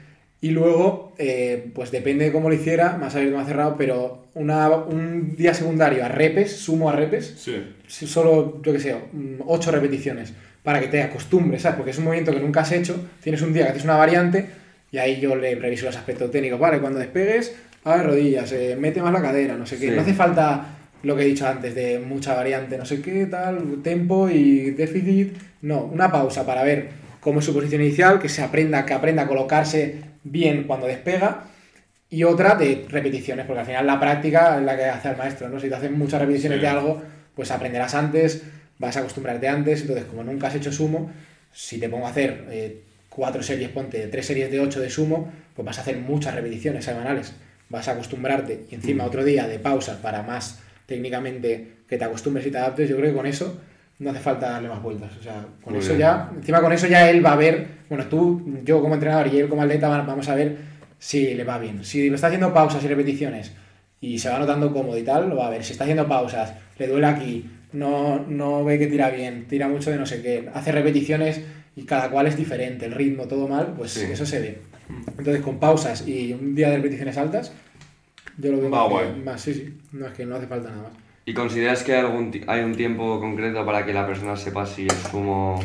B: Y luego, eh, pues depende de cómo lo hiciera, más abierto, más cerrado, pero una, un día secundario a repes, sumo a repes,
A: Sí.
B: solo, yo que sé, 8 repeticiones, para que te acostumbres, ¿sabes? Porque es un movimiento que nunca has hecho, tienes un día que haces una variante y ahí yo le reviso los aspectos técnicos, vale, cuando despegues, a rodillas, eh, mete más la cadera, no sé qué,
C: Sí.
B: no hace falta lo que he dicho antes de mucha variante, no sé qué, tal, tempo y déficit, no, una pausa para ver cómo es su posición inicial, que se aprenda, que aprenda a colocarse bien cuando despega y otra de repeticiones, porque al final la práctica es la que hace al maestro, ¿no? Si te hacen muchas repeticiones
A: Sí.
B: de algo, pues aprenderás antes, vas a acostumbrarte antes, entonces como nunca has hecho sumo, si te pongo a hacer eh, cuatro series, ponte tres series de ocho de sumo, pues vas a hacer muchas repeticiones semanales, vas a acostumbrarte y encima otro día de pausa para más técnicamente que te acostumbres y te adaptes, yo creo que con eso no hace falta darle más vueltas, o sea, con
C: Muy
B: eso
C: bien.
B: ya, encima con eso ya él va a ver, bueno, tú, yo como entrenador y él como atleta va- vamos a ver si le va bien, si lo está haciendo pausas y repeticiones y se va notando cómodo y tal, lo va a ver. Si está haciendo pausas, le duele aquí, no, no ve que tira bien, tira mucho de no sé qué, hace repeticiones y cada cual es diferente, el ritmo, todo mal, pues
C: Sí.
B: eso se ve. Entonces con pausas y un día de repeticiones altas, yo lo veo más, sí, sí, no es que no hace falta nada más.
C: ¿Y consideras que hay, algún hay un tiempo concreto para que la persona sepa si el sumo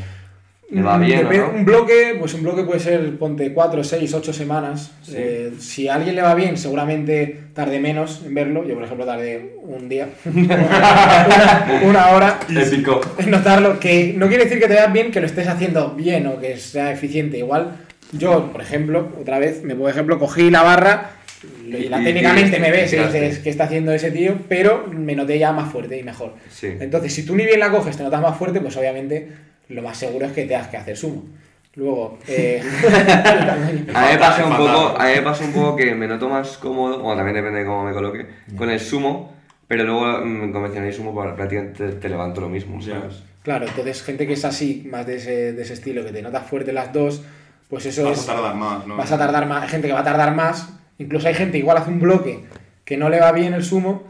C: le va
B: Mm,
C: bien o no?
B: Un bloque, pues un bloque puede ser, ponte 4, 6, 8 semanas.
C: Sí.
B: Eh, si a alguien le va bien, seguramente tarde menos en verlo. Yo, por ejemplo, tardé un día, una, una hora
C: Épico.
B: en notarlo. Que no quiere decir que te veas bien, que lo estés haciendo bien o que sea eficiente. Igual, yo, por ejemplo, otra vez, me pongo ejemplo, cogí la barra y la técnicamente
C: y-
B: me ves y dices que está haciendo ese tío, pero me noté ya más fuerte y mejor.
C: Sí.
B: Entonces, si tú ni bien la coges, te notas más fuerte, pues obviamente lo más seguro es que tengas que hacer sumo. Luego, eh,
C: A mí me pasa un poco, a mí me pasa un poco que me noto más cómodo, bueno, también depende de cómo me coloque, con el sumo, pero luego mm, en convencional y sumo pues, prácticamente te, te levanto lo mismo. ¿sabes?
B: claro, entonces gente que es así, más de ese, de ese estilo, que te notas fuerte las dos, pues eso
A: Vas
B: es...
A: a tardar más, ¿no?
B: Vas a tardar más, hay gente que va a tardar más, incluso hay gente igual hace un bloque que no le va bien el sumo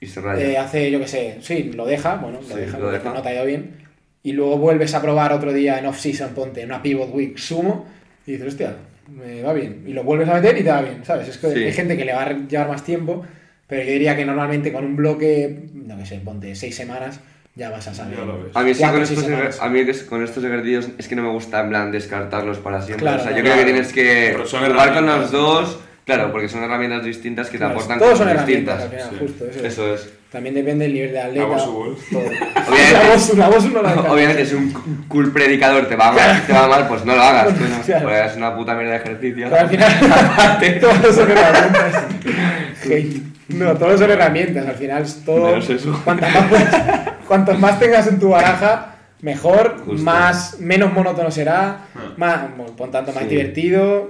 C: Y se raya.
B: eh, hace, yo qué sé, sí, lo deja, bueno, lo
C: Sí,
B: deja,
C: lo deja.
B: no te ha ido bien. Y luego vuelves a probar otro día en off-season, ponte en una pivot week sumo, y dices, hostia, me va bien. Y lo vuelves a meter y te va bien, ¿sabes? Es que
C: Sí.
B: hay gente que le va a llevar más tiempo, pero yo diría que normalmente con un bloque, no que sé, ponte seis semanas, ya vas a saber.
C: A mí, sí, con estos, a mí con estos ejercicios es que no me gusta en plan descartarlos para siempre.
B: Claro,
C: o sea, yo
B: claro.
C: creo que tienes que jugar con los dos, claro, porque son herramientas distintas que te
B: Claro,
C: aportan
B: todos son
C: cosas
B: herramientas
C: distintas.
B: al final,
A: Sí.
B: justo. Eso, es.
C: Eso es.
B: También depende del nivel de atleta.
A: voz su gol.
B: todo.
C: Obviamente.
B: la voz, la voz la.
C: Obviamente, si un cool predicador te va mal, te va mal pues no lo hagas.
B: Claro.
C: coño, Porque es una puta mierda de ejercicio.
B: Pero al final, todos son herramientas. Hate. No, todos son herramientas. Al final, es todo.
C: Menos eso.
B: Cuantas más, cuantos más tengas en tu baraja, mejor,
C: Justo.
B: más, menos monótono será,
A: Ah.
B: más, por tanto, más
C: Sí.
B: divertido,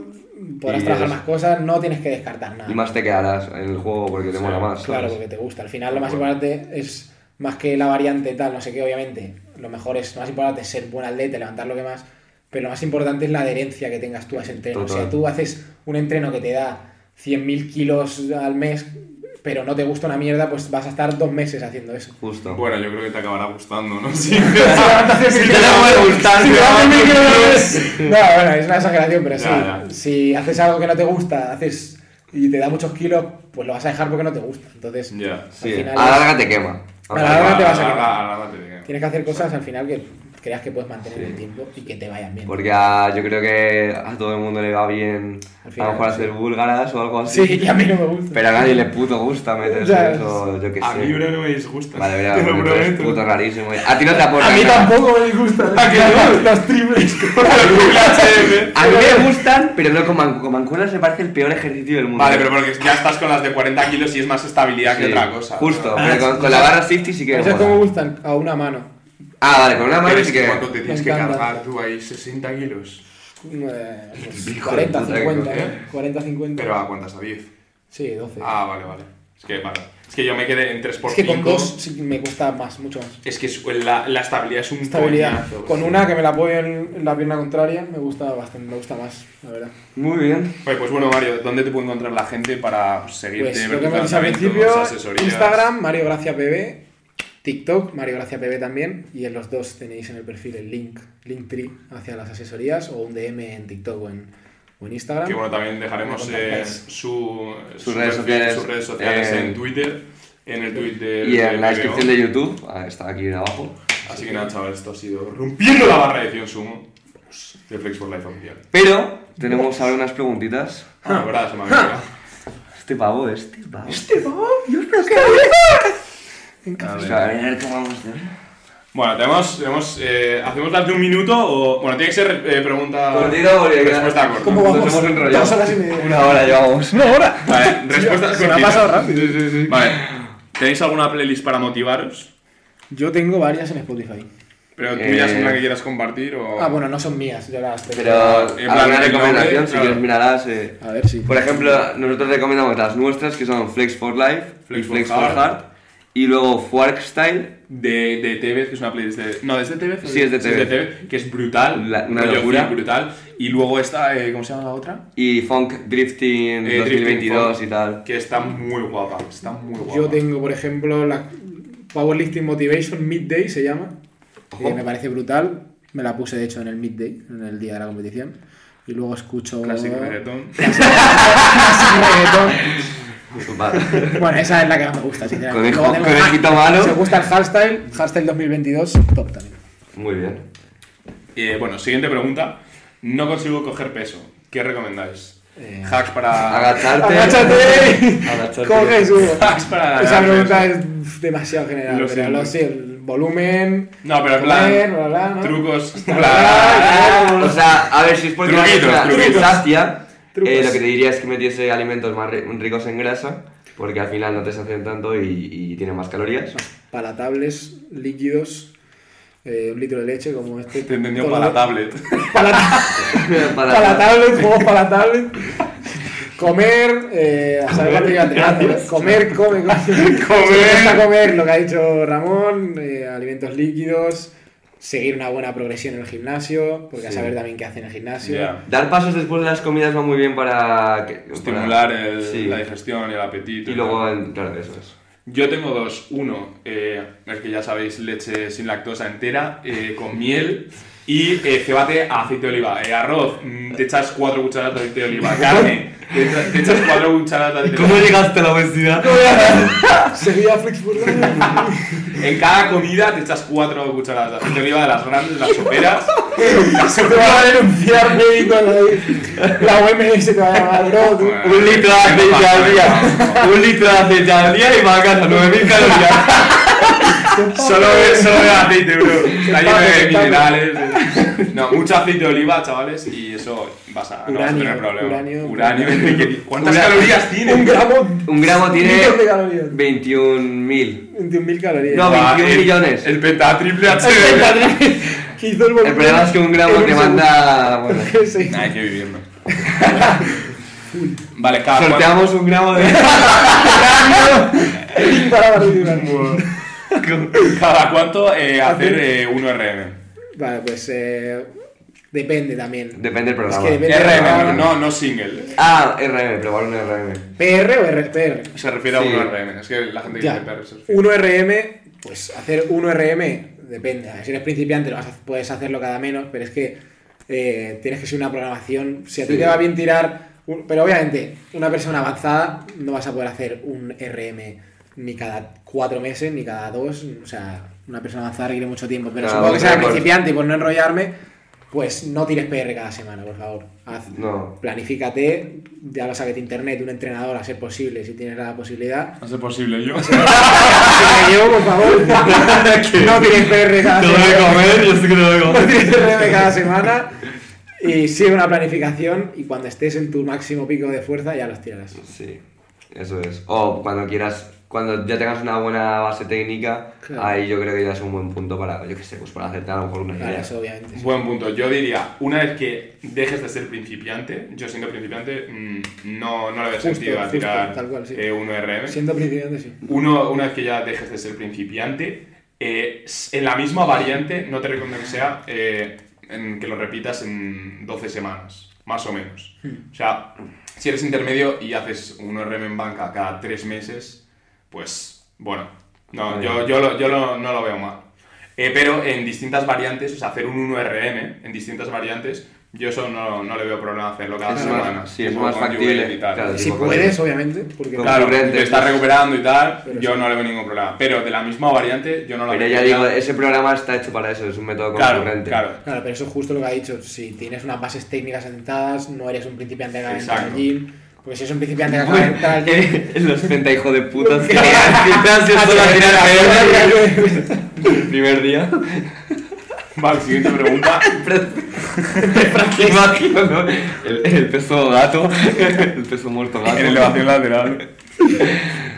B: podrás
C: Y
B: trabajar
C: es-
B: más cosas, no tienes que descartar nada.
C: Y más te quedarás en el juego porque te
A: Sí,
C: mola más.
B: Claro,
C: ¿sabes?
B: porque te gusta. Al final lo más
A: Bueno.
B: importante es más que la variante tal, no sé qué, obviamente. Lo mejor es, lo más importante es ser buen atleta, levantar lo que más. Pero lo más importante es la adherencia que tengas tú a ese entreno. O
C: Total.
B: sea, tú haces un entreno que te da 100.000 kilos al mes, pero no te gusta una mierda, pues vas a estar dos meses haciendo eso.
C: Justo.
A: Bueno, yo creo que te acabará gustando, ¿no? Sí.
B: Si levantas 100.000
C: te
B: kilos-
C: puede gustar,
B: si
C: te
B: levantas
C: va a
B: 100.000 kilos al
C: gustar.
B: mes- No, bueno, es una exageración, pero sí.
A: Ya, ya.
B: Si haces algo que no te gusta, haces y te da muchos kilos, pues lo vas a dejar porque no te gusta. Entonces,
A: Ya.
C: Sí,
B: al final
C: a la larga te quema.
B: A la larga te vas a quemar.
A: a.
B: Tienes que hacer cosas al final que creas que puedes mantener
C: Sí.
B: el tiempo y que te vayan bien.
C: Porque a- yo creo que a todo el mundo le va bien
B: Al
C: a
B: final,
C: lo mejor
B: sí.
C: hacer búlgaras o algo así.
B: Sí, y a mí no me gusta.
C: Pero a nadie le puto gusta meterse
B: Ya,
C: eso, yo qué sé.
A: A mí, no me disgusta.
C: Vale,
A: Te
C: verá,
A: lo prometo.
C: puto rarísimo. A ti no te aporta
B: a mí
C: nada.
B: tampoco me disgustan.
A: ¿A que no?
B: Los triples.
C: A mí me gustan, pero no con, man con mancuernas me parece el peor ejercicio del mundo.
A: Vale, pero porque ya estás con las de 40 kilos y es más estabilidad que
C: Sí,
A: otra cosa.
C: Justo,
A: ¿no?
C: pero con, con la barra 50 sí que me
B: Eso es como gustan a una mano.
C: Ah, vale, con una mano sí
A: que. ¿Cuánto te tienes
B: Me
A: que cargar tú ahí? ¿60 kilos?
B: Eh, pues
C: Hijo de
B: 40,
C: puta,
B: 50.
A: ¿eh?
B: ¿eh? 40, 50.
A: ¿Pero a cuántas? ¿A 10?
B: Sí, 12.
A: Ah, vale, vale. Es que, vale. Es que yo me quedé en 3x5.
B: es que con dos sí me cuesta más, mucho más.
A: Es que es- la, la estabilidad es un
B: Estabilidad.
A: coñazo.
B: Con una que me la apoyo en, la pierna contraria me gusta bastante, me gusta más, la verdad.
C: Muy bien.
A: Oye, pues bueno, Mario, ¿dónde te puede encontrar la gente para seguirte,
B: Pues lo que dicho al principio,
A: asesorías?
B: Instagram, Mario Gracia PB, TikTok, Mario Gracia PB también, y en los dos tenéis en el perfil el link, Linktree hacia las asesorías, o un DM en TikTok o en, o en Instagram.
A: Que bueno, también dejaremos eh, su,
C: Sus
A: su
C: redes
A: perfil,
C: sociales,
A: sus redes sociales
C: eh,
A: en Twitter, en el tweet de
C: Y en la
A: de
C: descripción de YouTube, ah, está aquí abajo.
A: Así que nada, chavales, esto ha sido rompiendo la barra de 100 sumo de Flex for Life oficial.
C: Pero tenemos ahora unas preguntitas.
A: Ah, verdad, se me olvidado.
C: Este pavo, este pavo.
B: ¡Este pavo! ¡Dios, pero qué
A: A
C: O
A: ver.
C: a ver qué vamos a hacer.
A: Bueno, tenemos, tenemos eh, ¿hacemos las de un minuto o...? Bueno, tiene que ser eh, pregunta...
C: Cortito, porque
A: Respuesta corta.
B: ¿Cómo vamos?
C: Nos hemos enrollado.
B: Dos horas y media.
C: Una hora llevamos.
B: ¡Una hora!
A: Vale, respuesta
B: Se me ha pasado rápido.
A: Vale, ¿tenéis alguna playlist para motivaros?
B: Yo tengo varias en Spotify.
A: Pero tú
C: Eh,
A: ya una que quieras compartir o...
B: Ah, bueno, no son mías, yo las tengo.
C: Pero
A: En plan,
C: recomendación, si quieres mirarlas. eh.
B: A ver si.
C: Por ejemplo, nosotros recomendamos las nuestras, que son Flex for Life
A: Flex
C: y
A: for
C: Flex for
A: Heart.
C: Y luego Fork Style,
A: De, de TV, que es una playlist de... No, ¿es de TV?
C: Sí, es de TV.
A: que es brutal.
C: La- una locura.
A: brutal. Y luego está, eh, ¿cómo se llama la otra?
C: y Funk Drifting
A: Eh,
C: 2022
A: Drifting
C: y tal.
A: Que está muy guapa, está muy guapa.
B: Yo tengo, por ejemplo, la Powerlifting Motivation Midday se llama. Que me parece brutal. Me la puse de hecho en el midday, en el día de la competición. Y luego escucho.
A: Classic reggaeton.
B: Classic reggaeton.
C: Vale.
B: Bueno, esa es la que más me gusta, sinceramente.
C: Conejo- conejito
B: ah,
C: malo.
B: Si os gusta el hardstyle, hardstyle 2022, top también.
C: Muy bien.
A: Eh, bueno, siguiente pregunta. No consigo coger peso. ¿Qué recomendáis?
B: Eh,
A: Hacks para...
C: Agacharte.
B: ¡Agáchate!
C: Agacharte.
B: Coge su.
A: Hacks para...
B: Esa pregunta
A: peso.
B: es demasiado general.
A: Lo
B: pero
A: siento.
B: lo el volumen.
A: No, pero en
B: comer,
A: plan...
B: bla, bla, ¿no?
A: Trucos...
B: Bla,
C: O sea, a ver, si
A: Truquitos,
C: una persona
A: truquitos.
C: Eh, lo que te diría es que metiese alimentos más ri- ricos en grasa, porque al final no te sacian tanto y, y tienen más calorías.
B: palatables, líquidos, eh, un litro de leche como este.
A: Te entendió para la tablet.
C: Para-
B: palatables, juegos palatables. Comer, eh, a saber cuánto. Comer, come, come.
A: Comer.
B: comer, lo que ha dicho Ramón, eh, alimentos líquidos, seguir una buena progresión en el gimnasio, porque a
C: Sí.
B: saber también qué hace en el gimnasio.
C: Dar pasos después de las comidas va muy bien para... que-
A: Estimular
C: para-
A: el-
C: sí.
A: la digestión y el apetito.
C: Y luego, en- claro, eso es.
A: Yo tengo dos. Uno, eh, el que ya sabéis, leche sin lactosa entera, eh, con miel. Y eh, cebate a aceite de oliva. Eh, arroz, mm, te echas cuatro cucharadas de aceite de oliva. Carne, te, echa- te echas cuatro cucharadas de
C: ¿Cómo llegaste a la obesidad?
B: Seguía Flixburger.
A: En cada comida te echas cuatro cucharadas de aceite de oliva de las grandes, de las soperas.
B: Se te va a denunciar médico la, la OMS te va a llamar, bro.
C: Un litro de aceite al día. Un litro de aceite al día y va a casa, 9000 calorías.
A: Solo solo aceite, bro. Está lleno de minerales. No, mucho aceite de oliva, chavales, y eso vas a, no vas a
B: Uranio,
A: tener problema.
B: uranio.
A: Uranio. ¿Cuántas
C: Ura-
A: calorías tiene?
B: Un gramo.
C: Un gramo tiene
B: Millones de calorías.
C: 21.000.
B: 21.000 calorías.
C: No,
A: Va,
C: 21
A: el-
C: millones.
A: El pentatriple HB.
B: que hizo el
C: El problema es que un gramo te manda. Bueno.
B: Sí.
A: Hay que vivirlo. vale, cada
C: sorteamos un gramo de.
B: Barridurar.
A: ¿Cada cuánto eh, hacer eh, 1RM?
B: Vale, pues eh, depende también.
C: Depende del
B: Es
C: programa.
B: que depende del
A: RM, no, no single.
C: Ah, RM, probar un RM.
B: ¿PR o RPR?
A: Se refiere a
C: Sí.
A: 1RM. Es que la gente que
B: Ya.
A: dice PR se refiere.
B: 1RM, pues hacer 1RM depende. Si eres principiante lo vas a- puedes hacerlo cada menos, pero es que eh, tienes que ser una programación. Si a ti
C: Sí.
B: te va bien tirar, un- pero obviamente una persona avanzada no vas a poder hacer un RM ni cada cuatro meses ni cada dos. O sea, una persona avanzada requiere mucho tiempo. Pero
C: No,
B: supongo que
C: un
B: sea principiante y por no enrollarme, pues no tires PR cada semana, por favor. Haz,
C: No.
B: Planifícate, ya lo sabes internet, un entrenador a ser posible, si tienes la posibilidad.
A: No es posible yo.
B: Si me llevo, por favor, no tienes PR cada
C: Todo de
B: semana.
C: comer, yo sé que todo de
B: No
C: comer.
B: tienes PR cada semana. Y sigue una planificación y cuando estés en tu máximo pico de fuerza ya los tirarás.
C: Sí, eso es. O cuando quieras, cuando ya tengas una buena base técnica,
B: Claro.
C: ahí yo creo que ya es un buen punto para, yo qué sé, pues para hacerte a lo mejor una
B: Claro,
C: idea.
B: eso obviamente. sí.
A: Buen punto. Yo diría, una vez que dejes de ser principiante, yo siendo principiante, mm, no, no le veo sentido a tirar
B: tal cual, sí.
A: eh, 1RM.
B: Siendo principiante, sí.
A: Uno, una vez que ya dejes de ser principiante, eh, en la misma variante, no te recomiendo que sea eh, en que lo repitas en 12 semanas, más o menos.
B: Hmm.
A: O sea, si eres intermedio y haces un RM en banca cada 3 meses, pues bueno, no,
C: Vale.
A: yo, yo, lo- yo lo- no lo veo mal. Eh, pero en distintas variantes, o sea, hacer un 1RM en distintas variantes, yo eso no, no le veo problema hacerlo cada
C: Es
A: semana.
C: más- sí, es más factible,
A: y tal.
C: claro.
B: Si puedes, obviamente, porque
A: Claro, te estás recuperando y tal,
B: Pero
A: yo
B: sí.
A: no le veo ningún problema. Pero de la misma variante, yo no la
C: Pero
A: veo.
C: ya digo, ese programa está hecho para eso, es un método
A: claro,
C: concurrente.
A: claro.
B: Claro, pero eso es justo lo que ha dicho. Si tienes unas bases técnicas asentadas, no eres un principiante que de
A: Exacto.
B: gym. Porque si eres un principiante que acaba de entrar al gym.
C: Eh, Los 30 hijos de putas que gimnasio solo a tirar PR el primer día.
A: Vale, siguiente pregunta.
C: Imagino, ¿no? El, el peso gato, el peso muerto gato.
A: en elevación lateral.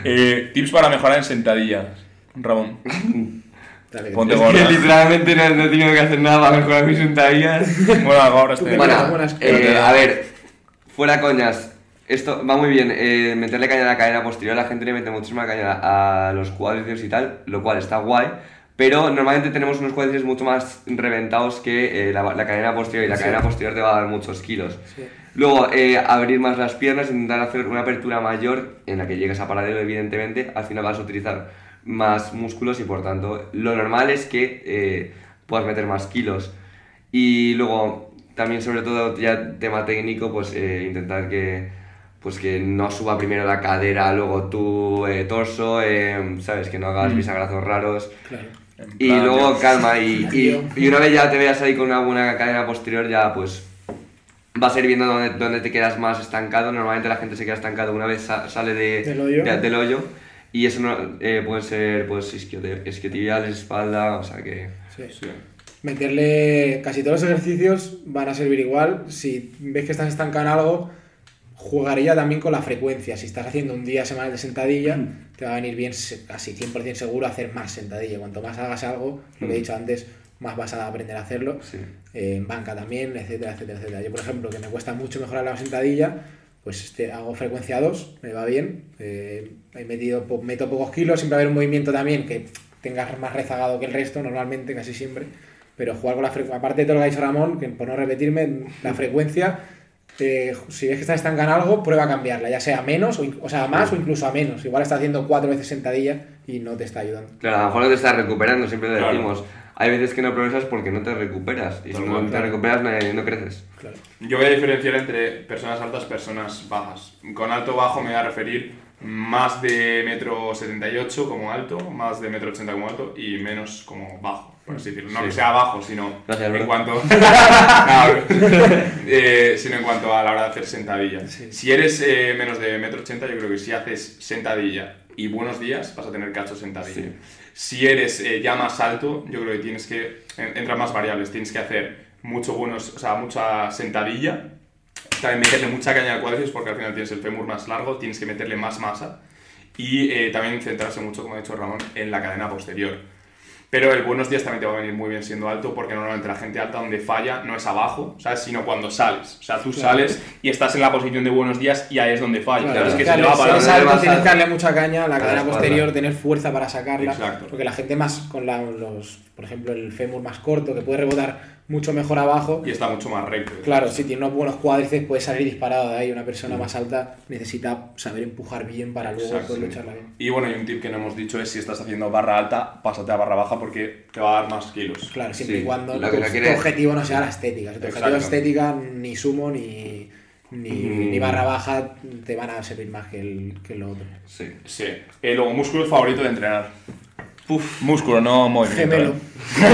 A: Eh, tips para mejorar en sentadillas. Ramón.
B: Dale,
A: Ponte
B: te-
C: Es que literalmente no, no he tenido que hacer nada para mejorar mis sentadillas.
A: Bueno, ahora estoy.
B: Bueno,
C: Bueno,
B: buenas-
C: eh, a ver, fuera coñas. Esto va muy bien, eh, meterle caña a la cadena posterior, la gente le mete muchísima caña a los cuádriceps y tal, lo cual está guay, pero normalmente tenemos unos cuádriceps mucho más reventados que eh, la, la cadena posterior y la
B: Sí.
C: cadena posterior te va a dar muchos kilos.
B: Sí.
C: Luego, eh, abrir más las piernas, intentar hacer una apertura mayor en la que llegues a paralelo, evidentemente, al final vas a utilizar más músculos y por tanto lo normal es que eh, puedas meter más kilos. Y luego, también sobre todo ya tema técnico, pues eh, intentar que, pues que no suba primero la cadera, luego tu eh, torso, eh, ¿sabes? Que no hagas
A: Mm.
C: bisagrazos raros.
B: Claro.
C: Y
A: plan,
C: luego calma y, y, y una vez ya te veas ahí con una buena cadena posterior ya pues vas a ir viendo dónde, dónde te quedas más estancado. Normalmente la gente se queda estancado una vez sa- sale de,
B: Del hoyo.
C: de- del hoyo y eso no, eh, puede ser pues isquiotibiales, espalda, o sea que...
B: Sí.
A: Sí.
B: Meterle casi todos los ejercicios van a servir igual. Si ves que estás estancado en algo, jugaría también con la frecuencia. Si estás haciendo un día semanal de sentadilla, te va a venir bien, casi 100% seguro, hacer más sentadilla. Cuanto más hagas algo, lo que he
C: Mm.
B: dicho antes, más vas a aprender a hacerlo.
C: Sí.
B: eh, en banca también, etcétera, etcétera, etcétera. Yo, por ejemplo, que me cuesta mucho mejorar la sentadilla, pues este, hago frecuencia 2, me va bien. eh, he metido, meto pocos kilos, siempre va a haber un movimiento también que tengas más rezagado que el resto, normalmente, casi siempre. Pero jugar con la frecuencia, aparte de todo lo que ha dicho Ramón, que por no repetirme, la frecuencia, si ves que estás estancado en algo, prueba a cambiarla, ya sea a menos, o, o sea, a más o incluso a menos. Igual está haciendo cuatro veces sentadilla, y no te está ayudando.
C: Claro, a lo mejor no te estás recuperando, siempre lo
A: Claro.
C: decimos. Hay veces que no progresas porque no te recuperas. Y si no te recuperas, no, no creces.
B: Claro.
A: Yo voy a diferenciar entre personas altas personas bajas. Con alto bajo me voy a referir más de metro 78 como alto, más de metro 80 como alto y menos como bajo, por así decirlo. No
C: Sí.
A: que sea bajo, sino
C: Gracias,
A: en
C: bro.
A: cuanto eh, sino en cuanto a la hora de hacer sentadilla.
B: Sí.
A: Si eres eh, menos de metro 80, yo creo que si haces sentadilla y buenos días, vas a tener cacho sentadilla.
C: Sí.
A: Si eres eh, ya más alto, yo creo que tienes que en- entran más variables. Tienes que hacer mucho buenos, o sea, mucha sentadilla. También meterle mucha caña al cuádriceps porque al final tienes el fémur más largo, tienes que meterle más masa. Y eh, también centrarse mucho, como ha dicho Ramón, en la cadena posterior. Pero el buenos días también te va a venir muy bien siendo alto porque normalmente la gente alta donde falla no es abajo, ¿sabes? Sino cuando sales. O sea, tú sales y estás en la posición de buenos días y ahí es donde falla.
B: Claro,
A: es que
B: claro,
A: se va
B: si
A: para
B: eres
C: darle
B: alto, tienes que darle mucha caña a la cadena posterior, tener fuerza para sacarla.
A: Exacto.
B: Porque la gente más con la- los, por ejemplo, el fémur más corto, que puede rebotar mucho mejor abajo,
A: Y está mucho más recto.
B: Claro, si tiene unos buenos cuádriceps puede salir disparado de ahí. Una persona más alta necesita saber empujar bien para luego
A: Exacto,
B: poder lucharla bien.
A: Y bueno, y un tip que no hemos dicho es si estás haciendo barra alta, pásate a barra baja porque te va a dar más kilos.
B: Claro, siempre
C: Sí,
B: y cuando tu, objetivo no sea la estética. Si tu objetivo estética, ni sumo ni, ni,
C: Mm.
B: ni barra baja te van a servir más que el, que lo otro.
C: Sí.
A: Sí. Eh, luego, músculo favorito de entrenar. Uf, músculo, no movimiento.
B: Gemelo.
A: ¿eh?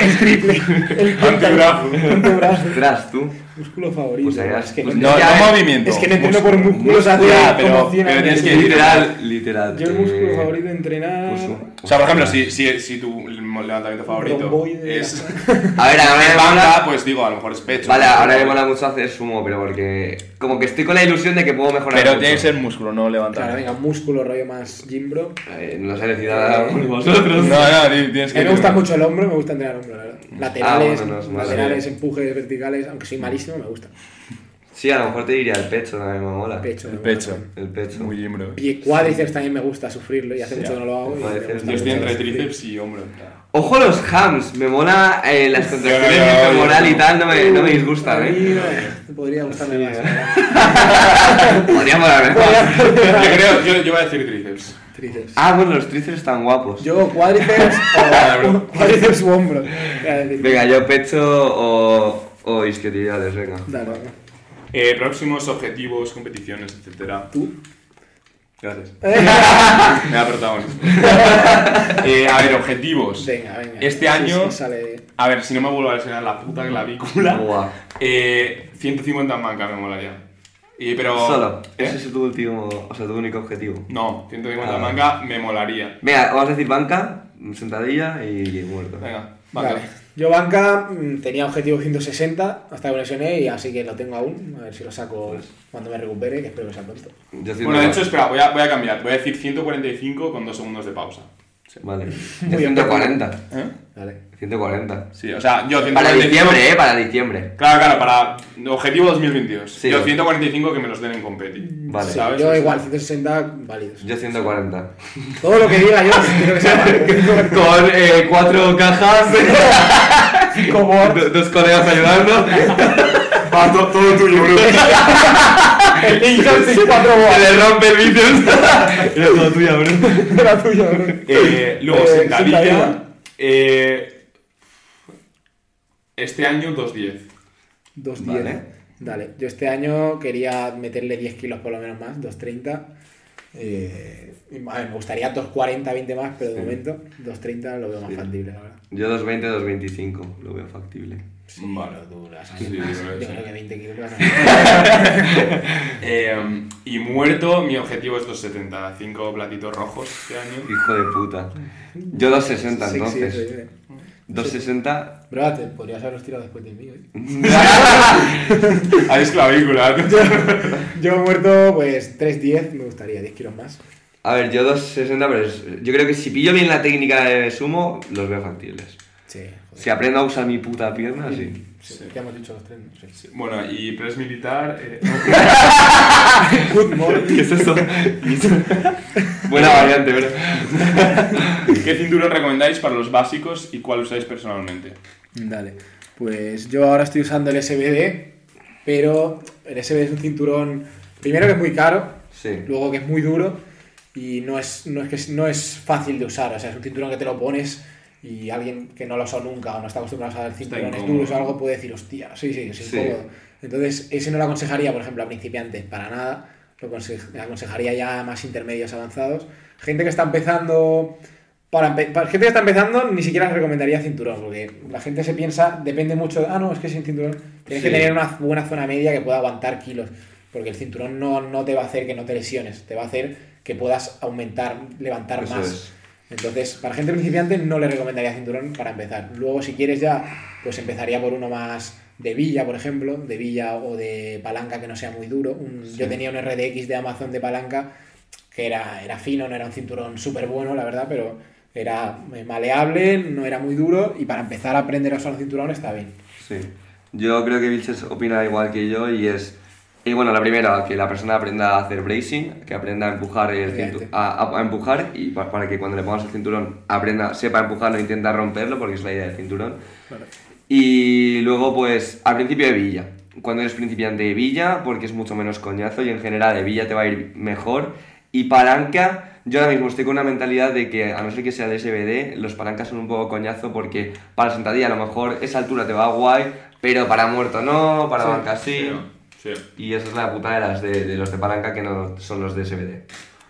B: el triple. El
A: Antebrazo.
B: antebrazo.
C: Ostras, tú.
B: Músculo favorito.
C: Pues ahí
B: es que
C: pues
B: no,
A: No,
C: Ya,
A: no movimiento.
B: es que no entiendo por
A: músculo.
B: músculos hace
A: Ya, pero-
B: como 100
A: pero
B: años.
A: tienes que-
C: Literal, literal.
B: Yo el músculo
C: eh,
B: favorito de entrenar...
C: pues,
A: O sea, por ejemplo, si, si, si tu levantamiento favorito es
C: A ver, ahora me
A: banda,
C: mola.
A: pues digo, a lo mejor es pecho.
C: Vale,
A: ¿no?
C: ahora me mola mucho hacer sumo, pero porque. Como que estoy con la ilusión de que puedo mejorar.
A: Pero
C: mucho.
A: tiene que ser músculo, no levantar.
B: Claro, venga, músculo rollo más gym bro.
C: Eh, no sé decir nada vosotros.
A: No, no, ti- tienes
B: A
A: que.
B: mí me gusta mucho el hombro, me gusta entrenar hombro, la verdad. Laterales,
C: bueno, no es malo.
B: laterales, empujes verticales, aunque soy malísimo, me gusta.
C: Sí, a lo mejor te diría el pecho, también me mola.
B: Pecho,
A: El
B: me
A: pecho.
B: mola.
C: El pecho.
A: Muy gym, bro.
B: Y cuádriceps también me gusta sufrirlo y hace
A: Sí,
B: mucho que no lo hago.
A: Yo estoy entre tríceps y hombro.
C: Ojo los hams, me mola eh, las contracciones del femoral y tal, no me, no me
B: A
C: disgustan,
B: mí,
C: eh.
B: eh, Podría gustarme más.
C: Podría molarme más.
A: Yo creo, yo, yo voy a decir tríceps.
B: Tríceps.
C: Ah, bueno, los tríceps están guapos.
B: Yo cuádriceps o cuádriceps u hombro.
C: Venga, yo pecho o, o isquiotibiales, venga.
B: Dale, dale.
A: Eh, próximos objetivos, competiciones, etcétera.
B: ¿Tú?
A: Gracias. Me da protagonismo. Eh, a ver, objetivos.
B: Venga, venga.
A: Este
B: Sí,
A: año-
B: sí, sale...
A: A ver, si no me vuelvo a lesionar la puta clavícula.
C: Buah.
A: Eh, 150 en banca me molaría. Y, pero.
C: Solo.
A: ¿Eh?
C: Ese es tu último, o sea, tu único objetivo.
A: No, 150 en
C: Ah.
A: banca me molaría.
C: Venga, vamos a decir banca, sentadilla y muerto.
A: Venga, banca.
B: Vale. Yo banca mm, tenía objetivo 160 hasta que me lesioné y así que lo tengo aún. A ver si lo saco cuando me recupere, que espero que sea pronto.
A: Bueno, de hecho, espera, voy a, voy a cambiar. Voy a decir 145 con 2 segundos de pausa.
C: Vale.
B: Bien.
C: 140.
A: ¿Eh?
B: Vale.
C: 140.
A: Sí, o sea, yo 145.
C: Para diciembre, eh, para diciembre.
A: Claro, claro, para objetivo 2022.
C: Sí.
A: Yo 145 que me los den en competi.
C: Vale.
B: Sí,
A: ¿Sabes?
B: yo igual, 160 válidos.
C: Yo 140.
B: Todo lo que diga yo, quiero que sea
C: Con eh, cuatro cajas,
B: como
C: do- dos colegas ayudando.
D: Va, to- todo tuyo, bro.
B: el Injustice 4
C: Se le rompe el bíceps. Era todo tuya, bro.
B: Era tuyo, bro.
A: Eh, luego,
B: Eh,
A: sentadilla. eh, este año 210.
B: 210.
C: Vale.
B: Dale, yo este año quería meterle 10 kilos por lo menos más, 230. Eh, y, a ver, me gustaría 240, 20 más, pero de momento 230 lo veo más
C: Sí.
B: factible, la verdad.
C: Yo 220, 225. Lo veo factible.
A: Vale.
B: Pero tú a
A: Sí, yo creo que
B: Yo
A: sí.
B: creo que 20 kilos.
A: Eh, y muerto, mi objetivo es 270. 5 platitos rojos este año.
C: Hijo de puta. Yo 260
B: Sí, sí,
C: entonces.
B: Eso, eh.
C: 260.
B: Bro, te podrías haberlos tirado después de mí, ¿eh?
A: Ahí es clavícula.
B: Yo muerto, pues 310, me gustaría, 10 kilos más.
C: A ver, yo 260, pero es- yo creo que si pillo bien la técnica de sumo, los veo factibles.
B: Sí, joder.
C: Si aprendo a usar mi puta pierna, sí.
B: Sí, hemos dicho los tres.
A: Bueno, y press militar. eh,
B: Good morning.
C: ¿Qué es eso? Buena variante, bro.
A: ¿Qué cinturón recomendáis para los básicos y cuál usáis personalmente?
B: Dale. Pues yo ahora estoy usando el SBD, pero el SBD es un cinturón, primero que es muy caro, luego que es muy duro y no es, no, es que, no es fácil de usar. O sea, es un cinturón que te lo pones y alguien que no lo ha usado nunca o no está acostumbrado a usar cinturones duros o algo puede decir, hostia, sí, sí, es
C: Sí.
B: incómodo. Entonces, ese no lo aconsejaría, por ejemplo, a principiantes, para nada. Lo aconse- aconsejaría ya a más intermedios avanzados. Gente que está empezando. Para, para gente que está empezando, ni siquiera les recomendaría cinturón, porque la gente se piensa, depende mucho de, ah, no, es que sin cinturón tienes que tener una buena zona media que pueda aguantar kilos, porque el cinturón no, no te va a hacer que no te lesiones, te va a hacer que puedas aumentar, levantar
C: Eso
B: más.
C: es.
B: Entonces, para gente principiante no le recomendaría cinturón para empezar. Luego, si quieres ya, pues empezaría por uno más de villa, por ejemplo, de villa o de palanca que no sea muy duro. Un- Yo tenía un RDX de Amazon de palanca que era, era fino, no era un cinturón súper bueno, la verdad, pero era eh, maleable, no era muy duro y para empezar a aprender a usar un cinturón está bien.
C: Sí. Yo creo que Vilches opina igual que yo y es... Y bueno, la primera, que la persona aprenda a hacer bracing, que aprenda a empujar el cintu- a, a- a empujar y pa- para que cuando le pongas el cinturón aprenda, sepa empujarlo e intenta romperlo, porque es la idea del cinturón. Y luego, pues, al principio de Villa. Cuando eres principiante de Villa, porque es mucho menos coñazo y en general de Villa te va a ir mejor. Y palanca, yo ahora mismo estoy con una mentalidad de que, a no ser que sea de SBD, los palancas son un poco coñazo porque para sentadilla a lo mejor esa altura te va guay, pero para muerto no, para
B: Sí,
C: banca sí.
A: Sí.
C: Y esa es la puta de, las de, de los de palanca que no son los de SBD.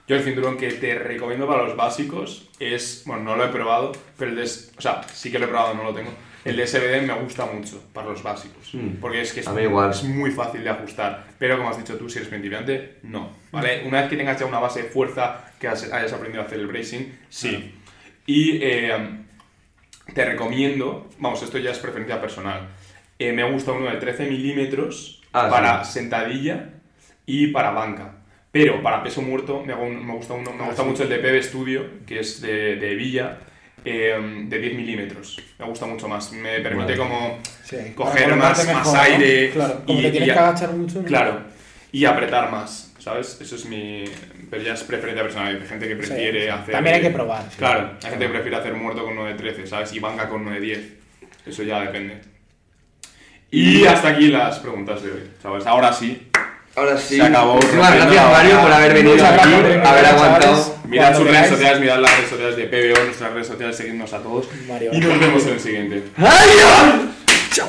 A: Yo el cinturón que te recomiendo para los básicos es, bueno, no lo he probado, pero el de, o sea, sí que lo he probado, no lo tengo. El de SBD me gusta mucho para los básicos,
C: Mm.
A: porque es que es,
C: igual.
A: muy fácil de ajustar. Pero como has dicho tú, si eres principiante, no. ¿Vale? Una vez que tengas ya una base de fuerza, que hayas aprendido a hacer el bracing, sí. Y eh, te recomiendo, vamos, esto ya es preferencia personal. eh, me gusta uno de 13 milímetros
C: Ah,
A: para
C: sí.
A: sentadilla y para banca. Pero para peso muerto me, hago un- me gusta, uno, me
B: Ah,
A: gusta
B: sí.
A: mucho el de PB Studio, que es de, de Villa, eh, de 10 milímetros. Me gusta mucho más. Me permite
C: Vale.
A: como
B: Sí,
A: coger más,
B: colocarte
A: más
B: mejor, ¿no?
A: aire.
B: Claro, como
A: y-
B: te tienes
A: y-
B: que agachar mucho. ¿no?
A: Claro. Y apretar más, ¿sabes? Eso es mi... Pero ya es preferencia personal. Hay gente que prefiere
B: sí.
A: hacer...
B: También hay que probar. sí.
A: Claro, hay gente que prefiere hacer muerto con 9.13, ¿sabes? Y banca con 9.10. Eso ya depende. Y hasta aquí las preguntas de hoy, ¿sabes? Ahora sí.
C: Ahora sí.
A: Se acabó.
C: Muchísimas gracias Mario por haber venido
B: Muchas
C: aquí,
B: gracias
C: haber
B: chavales.
C: aguantado.
A: Mirad sus redes sociales, mirad las redes sociales de PBO, nuestras redes sociales, seguidnos a todos.
B: Mario.
A: Y nos vemos en el siguiente.
C: ¡Adiós! Chao.